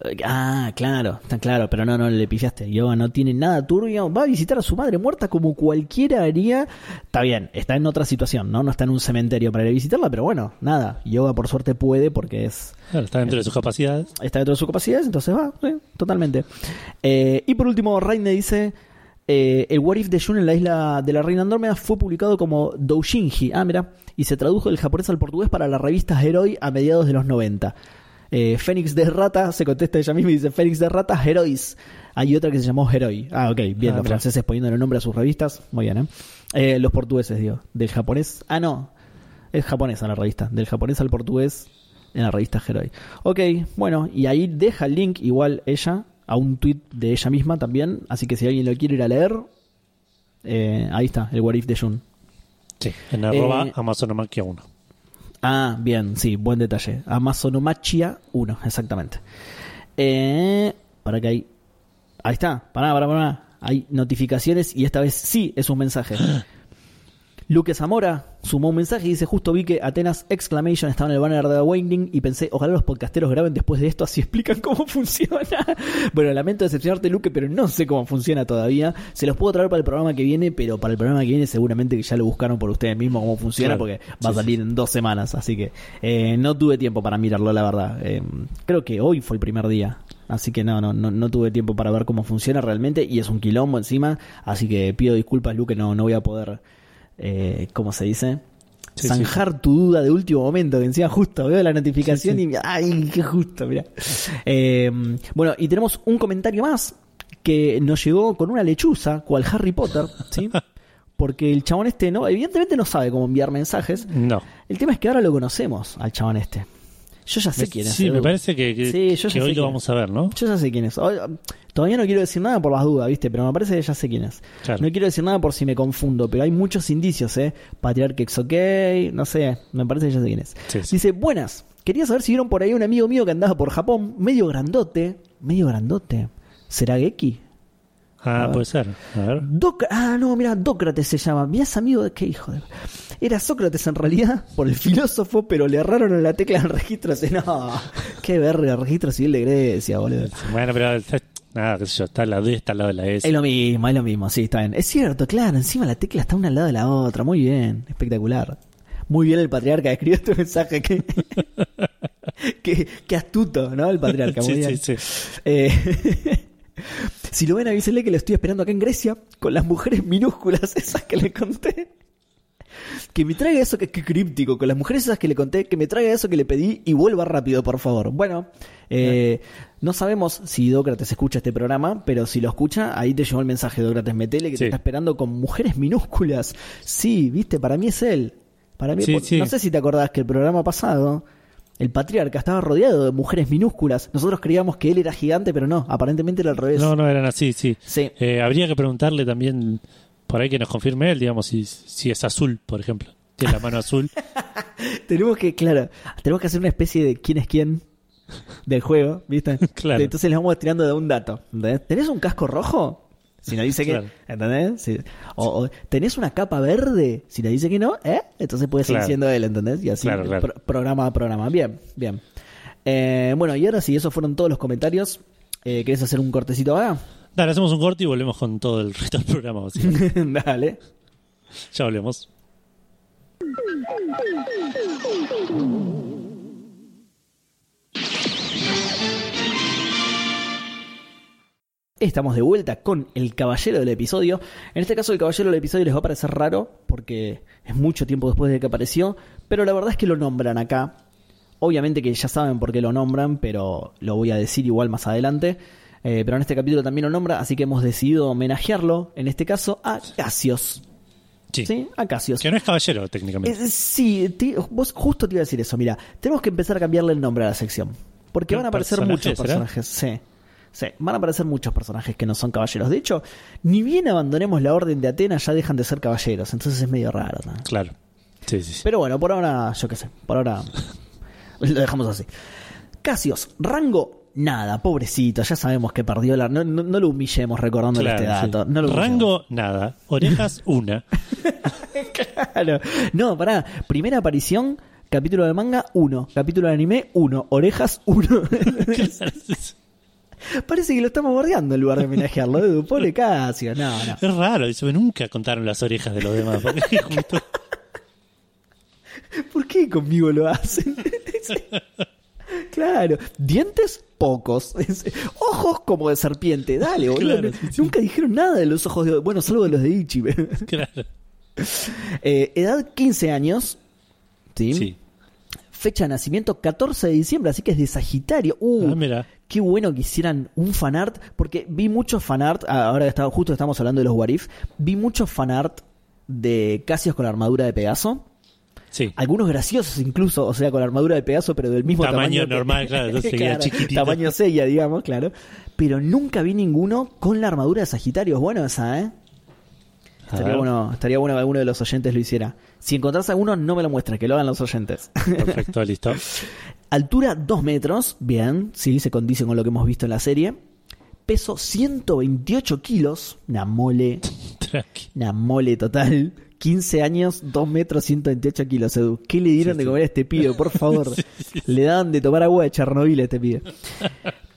Eh, Ah, claro, está claro, pero no, no le pifiaste. Yoga no tiene nada turbio. Va a visitar a su madre muerta como cualquiera haría. Está bien, está en otra situación, ¿no? No está en un cementerio para ir a visitarla, pero bueno, nada. Yoga por suerte puede porque es Claro, está dentro de sus capacidades. está dentro de sus capacidades, entonces va, sí, totalmente. Eh, y por último, Raine dice: eh, El What If de Jun en la isla de la Reina Andrómeda fue publicado como Doujinji, ah, mira, y se tradujo del japonés al portugués para la revista Heroi a mediados de los 90. Eh, Fénix de Rata se contesta ella misma y dice: Fénix de Rata, Herois. Hay otra que se llamó Heroi. Ah, ok, bien, Ah, los mira. franceses poniendo el nombre a sus revistas. Muy bien, ¿eh? Eh, Los portugueses, digo. Del japonés. Ah, no. Es japonesa la revista. Del japonés al portugués en la revista Heroi. Ok, bueno, y ahí deja el link igual ella a un tweet de ella misma también. Así que si alguien lo quiere ir a leer, eh, ahí está, el What If de Jun. Sí. En arroba Eh, Amazonomaquia 1. Ah, bien, sí, buen detalle. Amazonomachia 1, exactamente. Eh, para que hay. Ahí está, pará, pará, pará. Hay notificaciones y esta vez sí es un mensaje. Luque Zamora sumó un mensaje y dice: Justo vi que Atenas Exclamation estaba en el banner de Awakening y pensé, ojalá los podcasteros graben después de esto, así explican cómo funciona. bueno, lamento decepcionarte, Luque, pero no sé cómo funciona todavía. Se los puedo traer para el programa que viene, pero para el programa que viene seguramente que ya lo buscaron por ustedes mismos cómo funciona, Claro. porque va a Sí, salir en dos semanas. Así que eh, no tuve tiempo para mirarlo, la verdad. Eh, creo que hoy fue el primer día. Así que no, no, no, no tuve tiempo para ver cómo funciona realmente. Y es un quilombo encima. Así que pido disculpas, Luque, no, no voy a poder. Eh, ¿Cómo se dice? Sí, Zanjar tu duda de último momento. Que encima justo veo la notificación Sí, y. ¡Ay, qué justo! Mira. Eh, bueno, y tenemos un comentario más que nos llegó con una lechuza, cual Harry Potter, ¿sí? Porque el chabón este, no, evidentemente no sabe cómo enviar mensajes. No. El tema es que ahora lo conocemos al chabón este. Yo ya sé quién es. Sí, me Edu. parece que, que- Sí, yo que hoy lo vamos a ver, ¿no? Yo ya sé quién es. Hoy- Todavía no quiero decir nada por las dudas, ¿viste? Pero me parece que ya sé quién es. Claro. No quiero decir nada por si me confundo, pero hay muchos indicios, ¿eh? Patriarca ex ok, no sé, me parece que ya sé quién es. Sí, sí. Dice, buenas, quería saber si vieron por ahí un amigo mío que andaba por Japón, medio grandote, medio grandote. ¿Será Geki? Ah, puede ser. A ver. Doc- ah, no, mira, Dócrates se llama. Mirá, es amigo de qué hijo de. Era Sócrates en realidad, por el filósofo, pero le erraron en la tecla del registro. No, qué verga, registro civil de Grecia, boludo. Bueno, pero nada, qué sé yo, está la D, está al lado de la S. Es lo mismo, es lo mismo, sí, está bien. Es cierto, claro, encima la tecla está una al lado de la otra. Muy bien, espectacular. Muy bien el patriarca, escribió este mensaje. Que, que, que astuto, ¿no? El patriarca, muy Sí, bien. sí, sí. Eh, si lo ven, avísenle que lo estoy esperando acá en Grecia con las mujeres minúsculas esas que le conté. Que me traiga eso que, que críptico, con las mujeres esas que le conté, que me traiga eso que le pedí y vuelva rápido, por favor. Bueno, eh, no sabemos si Dócrates escucha este programa, pero si lo escucha, ahí te llegó el mensaje de Dócrates Metele que Sí. te está esperando con mujeres minúsculas. Sí, viste, para mí es él. Para mí, Sí, por- sí. no sé si te acordás que el programa pasado, el patriarca estaba rodeado de mujeres minúsculas. Nosotros creíamos que él era gigante, pero no, aparentemente era al revés. No, no eran así, sí. Sí. Eh, habría que preguntarle también, por ahí que nos confirme él, digamos, si, si es azul, por ejemplo. Tiene la mano azul. Tenemos que, claro, tenemos que hacer una especie de quién es quién del juego, ¿viste? Claro. Entonces les vamos tirando de un dato. ¿entendés? ¿Tenés un casco rojo? Si nos dice que, Claro. ¿entendés? Sí. O, o, ¿tenés una capa verde? Si nos dice que no, ¿eh? Entonces puede seguir Claro. siendo él, ¿entendés? Y así, Claro, claro. pro- programa a programa. Bien, bien. Eh, bueno, y ahora sí, esos fueron todos los comentarios. Eh, ¿Querés hacer un cortecito ahora? Dale, hacemos un corte y volvemos con todo el resto del programa. Dale. Ya volvemos. Estamos de vuelta con el caballero del episodio. En este caso, el caballero del episodio les va a parecer raro porque es mucho tiempo después de que apareció, pero la verdad es que lo nombran acá. Obviamente que ya saben por qué lo nombran, pero lo voy a decir igual más adelante. Eh, pero en este capítulo también lo nombra, así que hemos decidido homenajearlo, en este caso, a Cassios. Sí. ¿Sí? A Cassios. Que no es caballero, técnicamente. Eh, sí, vos justo te iba a decir eso. Mira, tenemos que empezar a cambiarle el nombre a la sección. Porque ¿Qué van a aparecer muchos será? personajes. Sí. Sí, van a aparecer muchos personajes que no son caballeros. De hecho, ni bien abandonemos la orden de Atenas, ya dejan de ser caballeros. Entonces es medio raro. ¿no? Claro. Sí, sí, sí. Pero bueno, por ahora, yo qué sé. Por ahora lo dejamos así. Casios, rango, nada, pobrecito. Ya sabemos que perdió la. No, no- no lo humillemos recordándole Claro, este dato. sí. No lo humillemos. Rango, nada. Orejas, una. Claro. No, pará. Primera aparición, capítulo de manga, 1. Capítulo de anime, 1. Orejas, 1. Claro, sí, sí. Parece que lo estamos bordeando en lugar de homenajearlo. Edu. Pobre Casio. No, no. Es raro, dice, nunca contaron las orejas de los demás. Justo- ¿Por qué conmigo lo hacen? Claro, dientes pocos, ojos como de serpiente, dale, boludo. Claro, sí, sí. Nunca dijeron nada de los ojos de, bueno, salvo de los de Ichi. claro. Eh, edad 15 años, ¿sí? Sí. Fecha de nacimiento 14 de diciembre, así que es de Sagitario. Uh, Ah, mira. Qué bueno que hicieran un fanart, porque vi mucho fanart, ah, ahora está, justo estamos hablando de los Warif, vi mucho fanart de Casios con la armadura de Pegaso. Sí. Algunos graciosos incluso, o sea, con la armadura de Pegaso, pero del mismo tamaño. Tamaño que- normal, claro, chiquitito. Tamaño sella, digamos, claro. Pero nunca vi ninguno con la armadura de Sagitario. Es bueno esa, ¿eh? Estaría bueno, estaría bueno que alguno de los oyentes lo hiciera. Si encontrás alguno, no me lo muestres, que lo hagan los oyentes. Perfecto, listo. Altura 2 metros, bien, sí, se condice con lo que hemos visto en la serie. Peso 128 kilos, una mole, una mole total. 15 años, 2 metros, 128 kilos, Edu. ¿Qué le dieron Sí, de comer a este pibe, por favor? Le dan de tomar agua de Chernobyl a este pibe.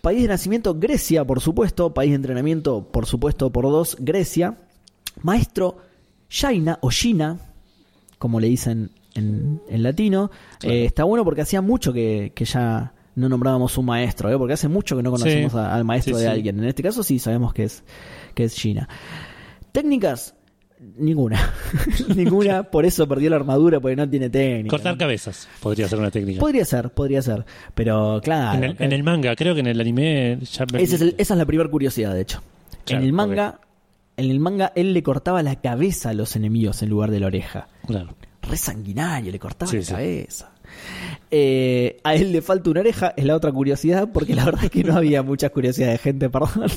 País de nacimiento, Grecia, por supuesto. País de entrenamiento, por supuesto, por dos, Grecia. Maestro, Shaina o Shina, como le dicen en, en latino. Claro. Eh, está bueno porque hacía mucho que, que ya no nombrábamos un maestro, ¿eh? porque hace mucho que no conocemos Sí. a- al maestro Sí, de alguien. En este caso sí sabemos que es, que es Shina. Técnicas, ninguna. ninguna, por eso perdió la armadura, porque no tiene técnica. Cortar cabezas podría ser una técnica. Podría ser, podría ser. Pero claro. en, el, en el manga, creo que en el anime ya me- Ese es el- esa es la primera curiosidad, de hecho. Claro, en el manga, en el manga, él le cortaba la cabeza a los enemigos en lugar de la oreja. Claro. Re sanguinario, le cortaba Sí, la sí. cabeza. Eh, a él le falta una oreja, es la otra curiosidad, porque la verdad es que no había muchas curiosidades de gente, perdón.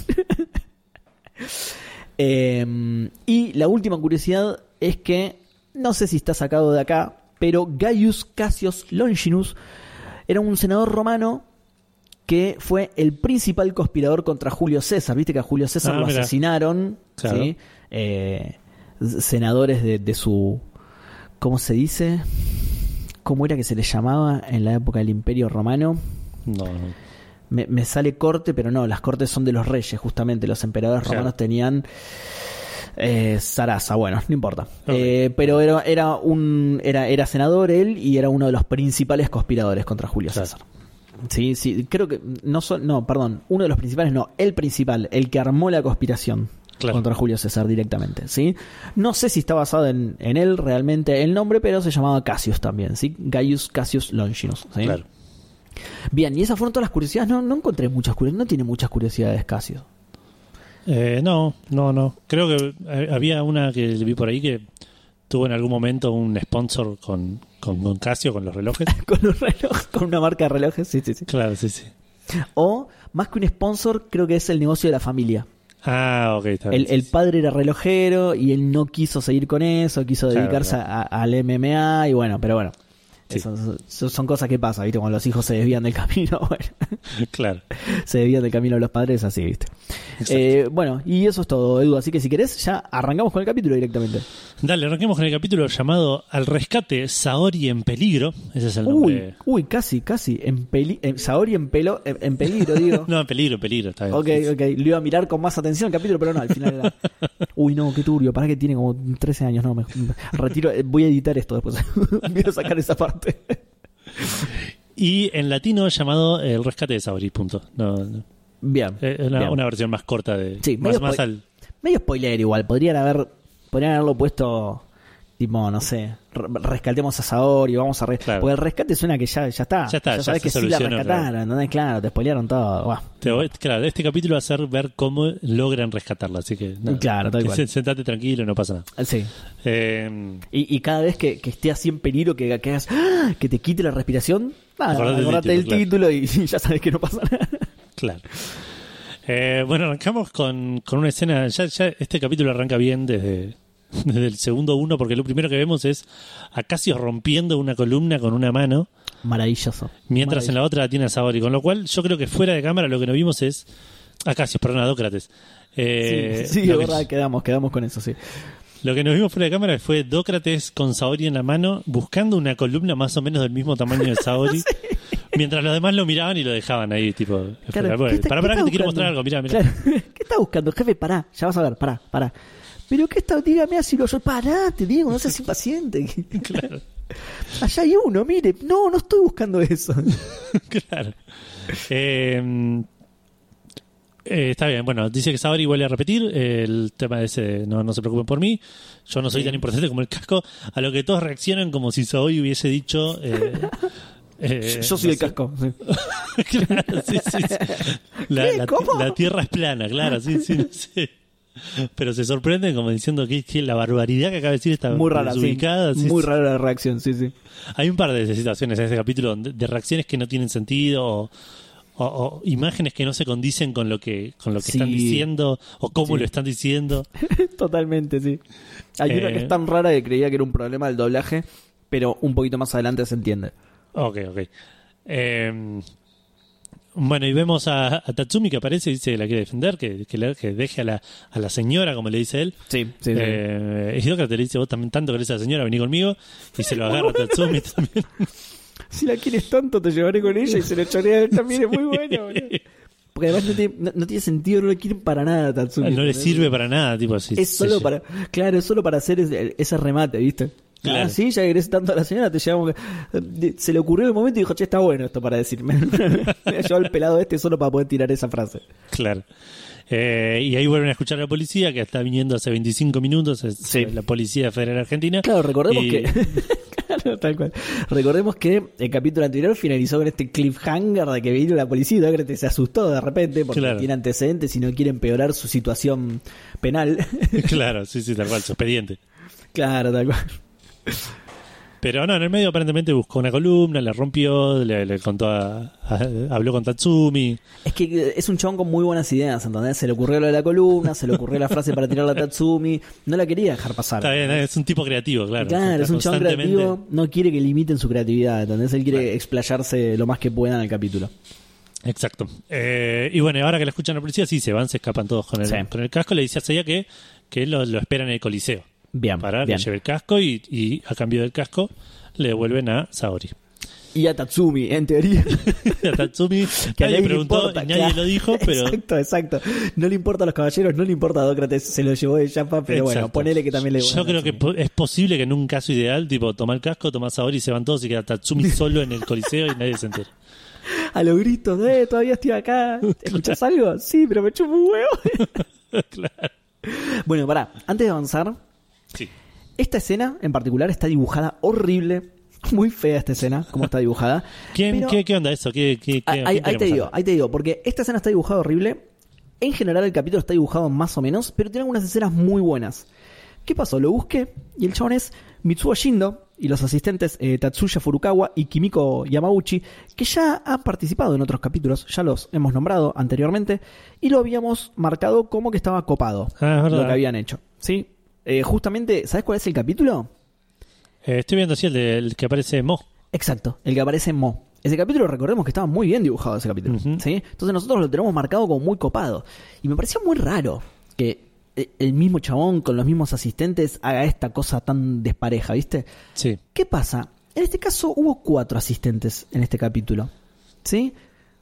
Eh, y la última curiosidad es que, no sé si está sacado de acá, pero Gaius Cassius Longinus era un senador romano que fue el principal conspirador contra Julio César. Viste que a Julio César Ah, lo asesinaron, Claro. ¿sí? Eh, senadores de, de su, ¿cómo se dice? ¿Cómo era que se le llamaba en la época del Imperio Romano? No, no. Me, me sale corte, pero no, las cortes son de los reyes, justamente. Los emperadores Claro. romanos tenían eh, zaraza, bueno, no importa. Eh, pero era, era un era, era senador él y era uno de los principales conspiradores contra Julio Claro. César. Sí, sí, creo que no son, no, perdón, uno de los principales, no, el principal, el que armó la conspiración Claro. contra Julio César directamente, ¿sí? No sé si está basado en, en él realmente el nombre, pero se llamaba Cassius también, ¿sí? Gaius Cassius Longinus, ¿sí? Claro. Bien, y esas fueron todas las curiosidades. No, no encontré muchas curiosidades. No tiene muchas curiosidades, Casio. Eh, no, no, no. Creo que eh, había una que vi por ahí que tuvo en algún momento un sponsor con, con, con Casio, con los relojes. Con un reloj, con una marca de relojes, sí, sí, sí. Claro, sí, sí. O, más que un sponsor, creo que es el negocio de la familia. Ah, ok, está bien. El, sí, el sí. padre era relojero y él no quiso seguir con eso, quiso Claro, dedicarse claro. a- al MMA y bueno, pero bueno. Sí. Eso- eso son cosas que pasan, ¿viste? Cuando los hijos se desvían del camino, bueno, Claro. se desvían del camino de los padres, así, ¿viste? Eh, bueno, y eso es todo, Edu. Así que si querés, ya arrancamos con el capítulo directamente. Dale, arranquemos con el capítulo llamado Al rescate Saori en peligro. Ese es el nombre. uy, casi, casi. En peli en, Saori en pelo, en, en peligro, digo. No, en peligro, peligro, está bien. Ok, ok. Lo iba a mirar con más atención el capítulo, pero no, al final era. Uy, no, qué turbio. Para que tiene como 13 años. No, me, retiro. eh, Voy a editar esto después. Voy a sacar esa parte. Y en latino llamado El rescate de Saori, punto. No, no. Bien. Eh, una, bien. una versión más corta de. Sí, más, medio más al. Medio spoiler igual. Podrían haber podrían haberlo puesto tipo, no sé, re- rescatemos a Saori, vamos a re- Claro. porque el rescate suena que ya, ya está. Ya está, ya sabes que sí la rescataron, ¿entendés? Claro, te spoilearon todo. Buah. Te voy- claro, este capítulo va a ser ver cómo logran rescatarla, así que. nada. Claro, tal cual. se- Sentate tranquilo, no pasa nada. Sí. Eh, Y, y cada vez que, que esté así en peligro, que, que hagas ¡ah! que te quite la respiración, nada, Acordate del acordate del título, título y ya sabes que no pasa nada. Claro. Eh, bueno, arrancamos con, con una escena. Ya, ya este capítulo arranca bien desde, desde el segundo uno, porque lo primero que vemos es a Casio rompiendo una columna con una mano, Maravilloso. mientras en la otra la tiene a Saori. Con lo cual, yo creo que fuera de cámara lo que no vimos es. A Casio, perdón, a Dócrates. Eh, sí, sí, que- verdad, quedamos, quedamos con eso, sí. Lo que nos vimos fuera de cámara fue Dócrates con Saori en la mano, buscando una columna más o menos del mismo tamaño de Saori, mientras los demás lo miraban y lo dejaban ahí, tipo. Claro, bueno, ¿qué está- para, para que te quiero mostrar algo, mira, mira. Claro. ¿Qué está buscando? Jefe, pará, ya vas a ver, pará, pará. Pero qué está, dígame así lo yo, pará, te digo, no seas impaciente. Claro, Allá hay uno, mire, no, no estoy buscando eso. claro. Eh, eh, está bien, bueno, dice que Saori vuelve a repetir eh, el tema de ese, no, no se preocupen por mí, yo no soy tan importante como el casco, a lo que todos reaccionan como si Saori hubiese dicho... eh, eh, yo soy no el casco. sí. claro, sí, sí. La, ¿Cómo? la tierra es plana, claro, sí, sí, no sé. Pero se sorprenden como diciendo que, que la barbaridad que acaba de decir está Muy rara, sí. desubicada. sí, Muy sí. rara la reacción, sí, sí. Hay un par de situaciones en este capítulo donde- de reacciones que no tienen sentido o, o- o imágenes que no se condicen con lo que con lo que Sí. están diciendo o cómo lo están diciendo. Totalmente, sí. Hay una Eh. que es tan rara que creía que era un problema del doblaje, pero un poquito más adelante se entiende. Ok, ok. Eh, bueno, y vemos a, a Tatsumi que aparece y dice que la quiere defender, que, que, le- que deje a la, a la señora, como le dice él. Sí, sí, Eh, y Dócrates le dice, vos también tanto querés a la señora, vení conmigo. Y se lo agarra a Tatsumi también. Si la quieres tanto, te llevaré con ella y se lo chorea a él también, es muy bueno. boludo. Porque además no tiene, no- no tiene sentido, no le quieren para nada a Tatsumi. No le sirve para nada, tipo así. Es solo para, claro, es solo para hacer ese, ese remate, ¿viste? Claro. Ah, sí, ya querés tanto a la señora, te llevamos. de- Se le ocurrió el momento y dijo, che, está bueno esto para decirme. Me ha llevado el pelado este solo para poder tirar esa frase. Claro. Eh, y ahí vuelven a escuchar a la policía que está viniendo hace 25 minutos, es Sí. la Policía Federal Argentina. Claro, recordemos Y- que. claro, tal cual. Recordemos que el capítulo anterior finalizó con este cliffhanger de que vino la policía y Dócrates se asustó de repente porque Claro. tiene antecedentes y no quiere empeorar su situación penal. claro, sí, sí, tal cual, su expediente. claro, tal cual. Pero no, en el medio aparentemente buscó una columna, la rompió, le, le contó a, a- habló con Tatsumi. Es que eh, es un chabón con muy buenas ideas, ¿entendés? Se le ocurrió lo de la columna, se le ocurrió la frase para tirarla a Tatsumi. No la quería dejar pasar. Está bien, es un tipo creativo, claro. Claro, es un chabón creativo, no quiere que limiten su creatividad, ¿entendés? Él quiere explayarse lo más que pueda en el capítulo. Exacto. Eh, y bueno, ahora que la escuchan la policía, sí, se van, se escapan todos con el, Sí. con el casco. Le dice a Seiya que, que lo, lo esperan en el coliseo. Bien, Para bien. que lleve el casco y, y a cambio del casco le devuelven a Saori. Y a Tatsumi, en teoría. A Tatsumi que nadie le preguntó importa, nadie claro. lo dijo, pero Exacto, exacto. No le importa a los caballeros, no le importa a Dócrates, se lo llevó de chapa, pero bueno, ponele que también le Yo creo que es posible que en un caso ideal, tipo, toma el casco, toma Saori y se van todos y queda Tatsumi solo en el coliseo y nadie se entera. A los gritos, eh, todavía estoy acá. ¿Escuchas algo? Sí, pero me chupo un huevo. claro. bueno, pará, antes de avanzar, Sí. esta escena en particular está dibujada horrible. Muy fea esta escena, como está dibujada. ¿Quién, Pero- qué, ¿Qué onda eso? ¿Qué, Ah, Ahí, te digo, ahí te digo, porque esta escena está dibujada horrible. En general el capítulo está dibujado más o menos, pero tiene algunas escenas muy buenas. ¿Qué pasó? Lo busqué y el chabón es Mitsuo Shindo y los asistentes eh, Tatsuya Furukawa y Kimiko Yamauchi, que ya han participado en otros capítulos, ya los hemos nombrado anteriormente, y lo habíamos marcado como que estaba copado Ah, lo que habían hecho. ¿sí? Eh, justamente, ¿sabes cuál es el capítulo? Eh, estoy viendo así el, de- el que aparece Mo. Exacto, el que aparece Mo. Ese capítulo, recordemos que estaba muy bien dibujado ese capítulo. ¿sí? Entonces nosotros lo tenemos marcado como muy copado. Y me pareció muy raro que eh, el mismo chabón con los mismos asistentes haga esta cosa tan despareja, ¿viste? Sí. ¿Qué pasa? En este caso hubo cuatro asistentes en este capítulo. ¿Sí?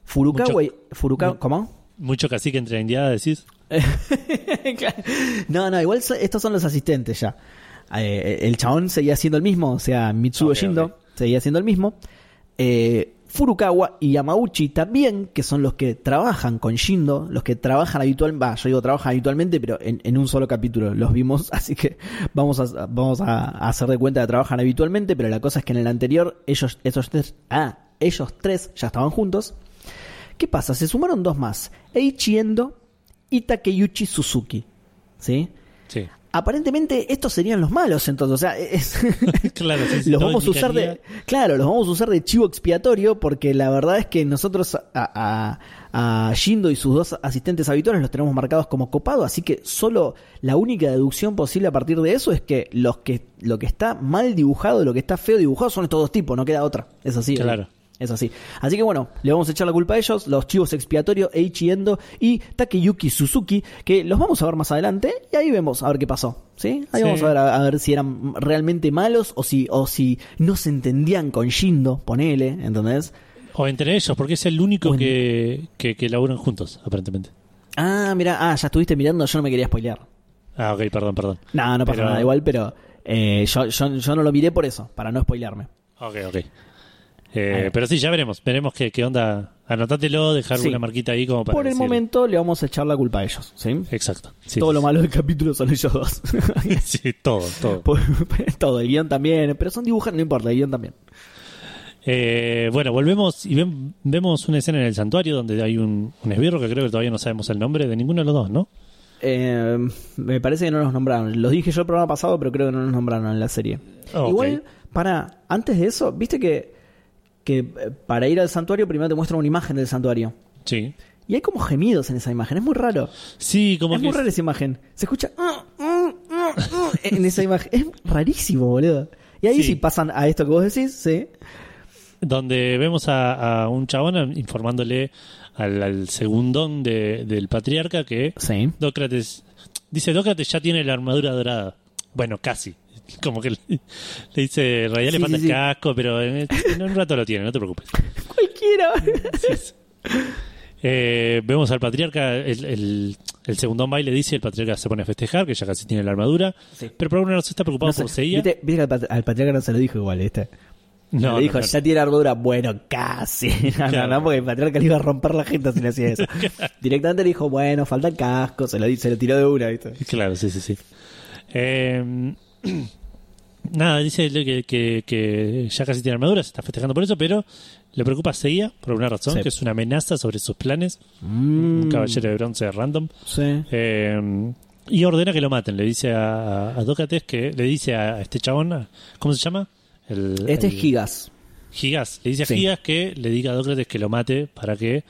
Furukawa. Furukawa, ¿Cómo? Mucho cacique entre la indiada, decís. No, no, igual estos son los asistentes ya. Eh, el chabón seguía siendo el mismo, o sea, Mitsuo Ok, Shindo seguía siendo el mismo. Eh, Furukawa y Yamauchi también, que son los que trabajan con Shindo, los que trabajan habitualmente, va, yo digo trabajan habitualmente, pero en, en, un solo capítulo los vimos, así que vamos a, vamos a, hacer de cuenta que trabajan habitualmente, pero la cosa es que en el anterior ellos, esos tres, ah, ellos tres ya estaban juntos. ¿Qué pasa? Se sumaron dos más, Eiichi Endo y Takeyuchi Suzuki, ¿sí? Sí. Aparentemente estos serían los malos, entonces, o sea, es- Claro, sí, sí, los vamos a usar de, claro, los vamos a usar de chivo expiatorio porque la verdad es que nosotros a, a, a Shindo y sus dos asistentes habituales los tenemos marcados como copado, así que solo la única deducción posible a partir de eso es que los que lo que está mal dibujado, lo que está feo dibujado son estos dos tipos, no queda otra, es así. Claro. Es así. Así que bueno, le vamos a echar la culpa a ellos, los chivos expiatorios, Eiichi Endo y Takeyuki Suzuki, que los vamos a ver más adelante y ahí vemos a ver qué pasó. ¿Sí? Ahí Sí. vamos a ver, a, a ver si eran realmente malos o si, o si no se entendían con Shindo, ponele, ¿entendés? O entre ellos, porque es el único que, que, que laburan juntos, aparentemente. Ah, mira, ah, ya estuviste mirando, yo no me quería spoilear. Ah, ok, perdón, perdón. No, no pasa Pero- nada, igual, pero eh, yo, yo, yo no lo miré por eso, para no spoilearme. Ok, ok. Eh, pero sí, ya veremos. Veremos qué, qué onda. Anotátelo, dejar Sí. una marquita ahí como para. Por el decir- momento le vamos a echar la culpa a ellos, ¿sí? Exacto. Sí, Todo sí, lo malo del capítulo son ellos dos. Sí, todo, todo. Por- todo, el guion también, pero son dibujantes, no importa, el guion también. Eh, bueno, volvemos y ven- vemos una escena en el santuario donde hay un, un esbirro que creo que todavía no sabemos el nombre de ninguno de los dos, ¿no? Eh, me parece que no los nombraron. Los dije yo el programa pasado, pero creo que no los nombraron en la serie. Ok. Igual, para, antes de eso, viste que, que eh, para ir al santuario primero te muestran una imagen del santuario. Sí. Y hay como gemidos en esa imagen, es muy raro. Sí, como es que. muy rara esa imagen. Se escucha "Mm, mm, mm, mm", en esa imagen. Es rarísimo, boludo. Y ahí Sí. sí pasan a esto que vos decís, sí. donde vemos a, a un chabón informándole al, al segundón de- del patriarca que Sí. Dócrates dice Dócrates ya tiene la armadura dorada bueno casi como que le, le dice en realidad Sí, le falta sí, el sí. casco pero en, en un rato lo tiene no te preocupes Cualquiera. Eh, vemos al patriarca el, el, el segundón va y le dice el patriarca se pone a festejar que ya casi tiene la armadura pero por alguna razón está preocupado No sé, por Seiya ¿Viste, viste que al, al patriarca no se lo dijo igual, ¿viste? no, le dijo, no, no. ya tiene armadura. Bueno, casi. No, no, Claro. no, porque el patriarca le iba a romper la gente si le hacía eso. Directamente le dijo, bueno, falta el casco. Se lo, se lo tiró de una, ¿viste? Claro, sí, sí, sí. Eh, nada, dice que, que, que ya casi tiene armadura, se está festejando por eso, pero le preocupa a Seiya por una razón, Sí. que es una amenaza sobre sus planes. Mm, Un caballero de bronce random. Sí. Eh, y ordena que lo maten. Le dice a, a que le dice a este chabón, ¿cómo se llama? El, Este el- es Gigas. Gigas. Le dice a Sí. Gigas que le diga a Dócrates que lo mate para que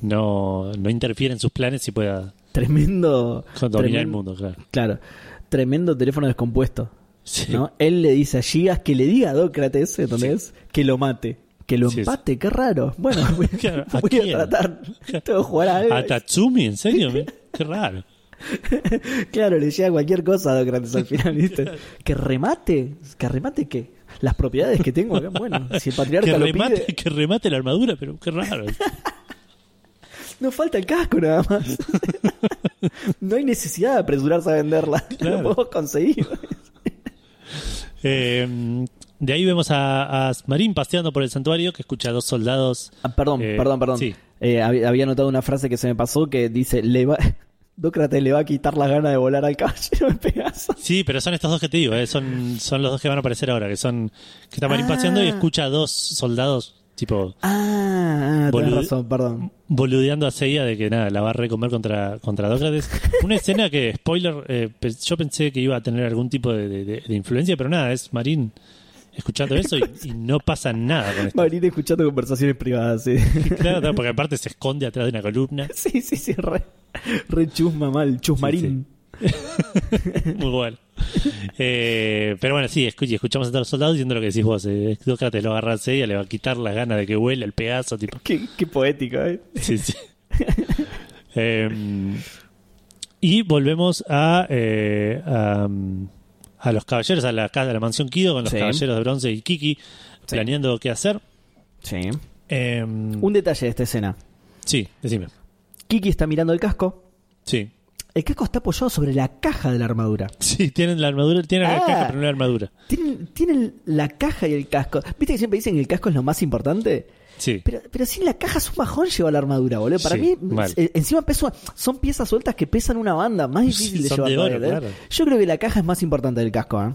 no, no interfiera en sus planes y pueda Tremendo. dominar el mundo, claro. Claro. Tremendo teléfono descompuesto. Sí. ¿no? Él le dice a Gigas que le diga a Dócrates, ¿entendés? Que lo mate. Que lo Sí, empate, qué raro. Bueno, voy, Claro, ¿a voy a tratar. Tengo que jugar a algo. ¿A Tatsumi? ¿En serio? Qué raro. Claro, le llega cualquier cosa a Dócrates al final, ¿viste? Que remate. ¿Que remate qué? Las propiedades que tengo acá. Bueno, si el patriarca Que lo remate, pide, que remate la armadura, pero qué raro. no falta el casco nada más. no hay necesidad de apresurarse a venderla. Claro. Lo podemos conseguir. Eh, de ahí vemos a, a Marín paseando por el santuario que escucha a dos soldados. Ah, perdón, Eh, perdón, perdón. sí. Eh, hab- había notado una frase que se me pasó que dice, le va... Dócrates le va a quitar las ganas de volar al caballero de Pegaso. Sí, pero son estos dos que te digo, son, son los dos que van a aparecer ahora, que son que está Marín Ah. paseando y escucha a dos soldados tipo Ah, ah tenés razón, perdón. boludeando a Seiya de que nada, la va a recomer contra, contra Dócrates. Una escena que, spoiler, eh, yo pensé que iba a tener algún tipo de, de- influencia, pero nada, es Marín escuchando eso y, y no pasa nada con esto. Marín escuchando conversaciones privadas, sí. Claro, claro, porque aparte se esconde atrás de una columna. sí, sí, sí, re, re chusma mal, chusmarín. Muy bueno. Eh, pero bueno, sí, escuchamos a todos los soldados diciendo lo que decís vos. Eh, Dócrates lo agarra a Seiya, le va a quitar las ganas de que huele el pedazo, tipo. Qué, qué poético, ¿eh? Sí, sí. Eh, y volvemos a, eh, a, a los caballeros, a la casa, a la mansión Kido con los Sí. caballeros de bronce y Kiki planeando qué hacer. Sí. Eh, Un detalle de esta escena. sí, decime. Kiki está mirando el casco. Sí. El casco está apoyado sobre la caja de la armadura. Sí, tienen la armadura, tienen la Ah. caja, pero no la armadura. Tienen, tienen la caja y el casco. ¿Viste que siempre dicen que el casco es lo más importante? Sí. Pero, pero sin la caja es un bajón llevar la armadura, boludo. Para Sí, mí, mal. eh, encima peso, son piezas sueltas que pesan una banda, más difícil de llevar. de oro, todavía, ¿eh? claro. Yo creo que la caja es más importante del casco, ¿eh?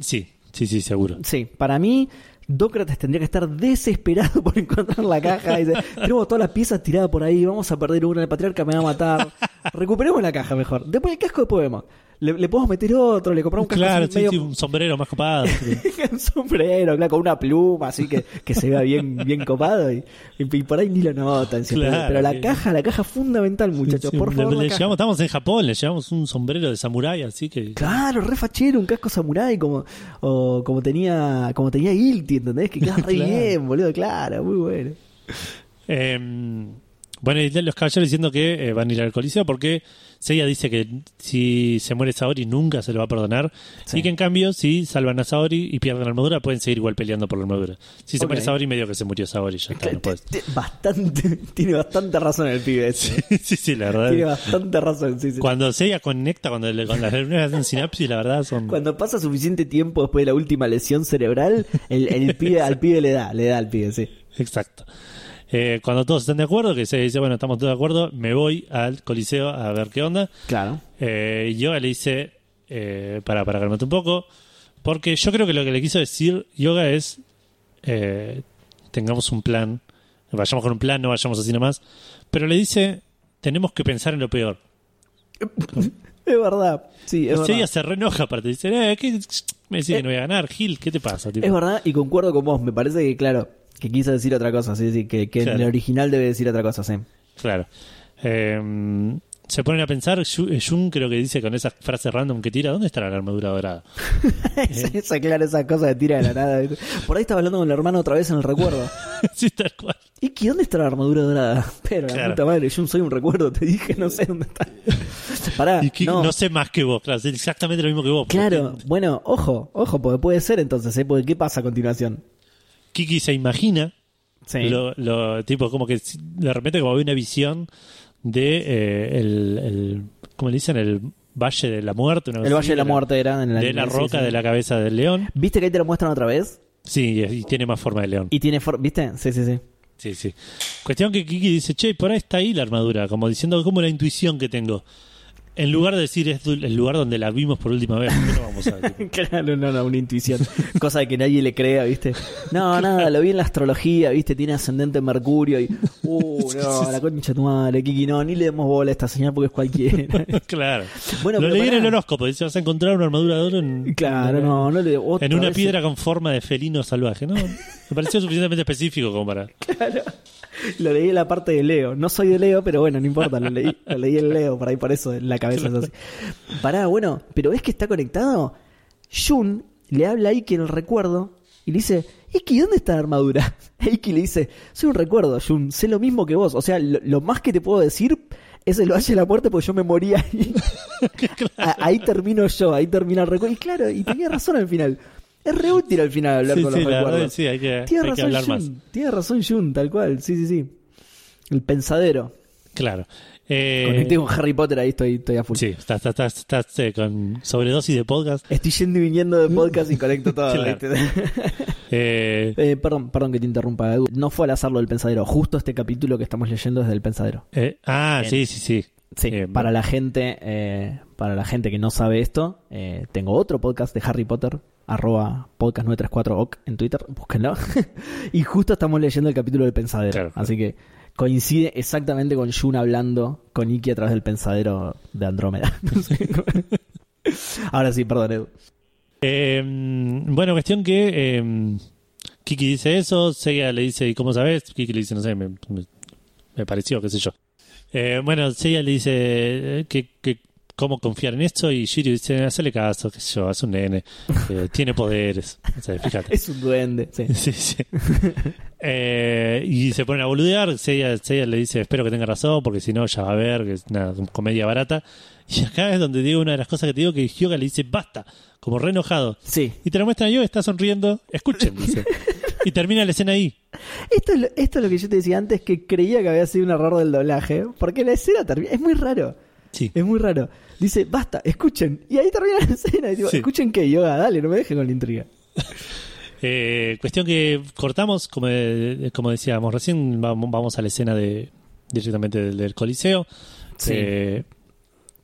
Sí, sí, sí, seguro. Sí, para mí, Dócrates tendría que estar desesperado por encontrar la caja. Y dice, tenemos todas las piezas tiradas por ahí, vamos a perder una, el patriarca me va a matar. Recuperemos la caja mejor. Después el casco después vemos. Le, le podemos meter otro, le compramos un casco Claro, sí, medio- sí, un sombrero más copado. un sombrero, claro, con una pluma, así que, que se vea bien, bien copado y, y por ahí ni lo notan. siempre. Claro, pero la que- caja, la caja fundamental, muchachos, Sí, por le- favor. le llevamos- estamos en Japón, le llevamos un sombrero de samurái, así que. Claro, re fachero, un casco samurái como, o como tenía, como tenía Ilti, ¿entendés? Que queda re Claro. bien, boludo, claro, muy bueno. Eh, bueno, y los caballeros diciendo que eh, van a ir al Coliseo porque Seiya dice que si se muere Saori nunca se lo va a perdonar Sí. y que en cambio si salvan a Saori y pierden la armadura pueden seguir igual peleando por la armadura. Si se muere Saori medio que se murió Saori, ya está, no Bastante, tiene bastante razón el pibe ese. sí, sí, la verdad. Tiene bastante razón, sí, sí. Cuando Seiya conecta, cuando le, con las neuronas hacen sinapsis, la verdad son... Cuando pasa suficiente tiempo después de la última lesión cerebral, el, el pibe, al pibe le da, le da al pibe, sí. Exacto. Eh, cuando todos están de acuerdo, que se dice, bueno, estamos todos de acuerdo, me voy al Coliseo a ver qué onda. Claro. Eh, y Yoga le dice, eh, para, para calmarte un poco, porque yo creo que lo que le quiso decir Yoga es, eh, tengamos un plan, vayamos con un plan, no vayamos así nomás, pero le dice, tenemos que pensar en lo peor. Es verdad, sí, es y ella se reenoja, aparte, dice, eh, ¿qué? me dice que no voy a ganar, Gil, ¿qué te pasa? Tipo, Es verdad, y concuerdo con vos, me parece que, claro, que quiso decir otra cosa, sí, sí, que, que en el original debe decir otra cosa, sí. Claro. Eh, se ponen a pensar, eh, Jun creo que dice con esa frase random que tira, ¿dónde estará la armadura dorada? esa, esa, claro, esa cosa de tira de la nada. Por ahí estaba hablando con el hermano otra vez en el recuerdo. sí, tal cual. ¿Y qué, dónde está la armadura dorada? Pero la puta madre, yo soy un recuerdo, te dije, no sé dónde está. Pará, Y no. no. sé más que vos, claro, es exactamente lo mismo que vos. Claro, Porque bueno, ojo, ojo, porque puede ser entonces, ¿eh? Porque ¿qué pasa a continuación? Kiki se imagina Sí. Lo, lo- tipo, como que de repente como ve una visión de eh, el, el, ¿cómo le dicen? El Valle de la Muerte. una el así, Valle de la Muerte era en el De la roca sí. de la cabeza del león. ¿Viste que ahí te lo muestran otra vez? Sí, y, y tiene más forma de león. Y tiene for- ¿Viste? Sí, sí, sí. Sí, sí. Cuestión que Kiki dice, che, por ahí está ahí la armadura, como diciendo como la intuición que tengo. En lugar de decir es el lugar donde la vimos por última vez, ¿por qué no vamos a tipo? Claro, no, no, una intuición. Cosa de que nadie le crea, ¿viste? No, nada, lo vi en la astrología, ¿viste? Tiene ascendente en Mercurio y. Uh, no, la concha de tu madre, Kiki, no, ni le demos bola a esta señal porque es cualquiera. claro. Bueno, Lo leí en el horóscopo, dice, vas a encontrar una armadura de oro en, Claro, no, no le. en una vez- piedra con forma de felino salvaje. No, me pareció suficientemente específico como para... Lo leí en la parte de Leo. No soy de Leo, pero bueno, no importa, lo leí, lo leí en Leo, por ahí por eso en la cabeza es así. Pará, bueno, pero ¿ves que está conectado? Jun le habla a Iki en el recuerdo y le dice, Iki, ¿dónde está la armadura? Iki le dice, soy un recuerdo, Jun, sé lo mismo que vos. O sea, lo, lo más que te puedo decir es el Valle de la Muerte porque yo me morí ahí. Ahí termino yo, ahí termina el recuerdo. Y claro, y tenía razón al final. Es re útil al final hablar Sí, con sí, los la recuerdos. verdad, sí, hay que, Tiene hay que razón hablar más. Razón Jun, tal cual, sí, sí, sí. El pensadero. Claro. Eh, Conecté con Harry Potter, ahí estoy, estoy a full. Sí, estás, estás, estás, estás, eh, con sobredosis de podcast. Estoy yendo y viniendo de podcast y conecto todo. Claro. ¿viste? Eh, Eh, perdón, perdón que te interrumpa, Edu. No fue al azar lo del pensadero. Justo este capítulo que estamos leyendo es del pensadero. eh, ah, sí, sí, sí. Sí, Eh, para la gente, eh, para la gente que no sabe esto, eh, tengo otro podcast de Harry Potter, arroba podcast934oc en Twitter, búsquenlo. y justo estamos leyendo el capítulo del pensadero. Claro. Así que coincide exactamente con Jun hablando con Iki a través del pensadero de Andrómeda. Ahora sí, perdón, Edu. Eh, bueno, cuestión que eh, Kiki dice eso, Seiya le dice, ¿y cómo sabes? Kiki le dice, no sé, me, me- me pareció, qué sé yo. Eh, bueno, Seiya le dice eh, que, que cómo confiar en esto y Shiryu dice, hazle caso, qué sé yo, es un nene, eh, tiene poderes, o sea, fíjate. Es un duende. Sí. Sí, sí. Eh, y se ponen a boludear. Seiya, Seiya le dice: Espero que tenga razón, porque si no, ya va a ver que es una comedia barata. Y acá es donde digo una de las cosas que te digo: que Hyoga le dice basta, como re enojado. Sí. Y te lo muestran yo, está sonriendo. Escuchen, dice. Y termina la escena ahí. Esto es, lo, esto es lo que yo te decía antes, que creía que había sido un error del doblaje, porque la escena termina... Es muy raro. Sí. Es muy raro. Dice, basta, escuchen. Y ahí termina la escena. Y digo, Sí. escuchen qué, yoga, dale, no me dejen con la intriga. Eh, cuestión que cortamos, como, eh, como decíamos recién, vamos, vamos a la escena de directamente del, del Coliseo, Sí. eh,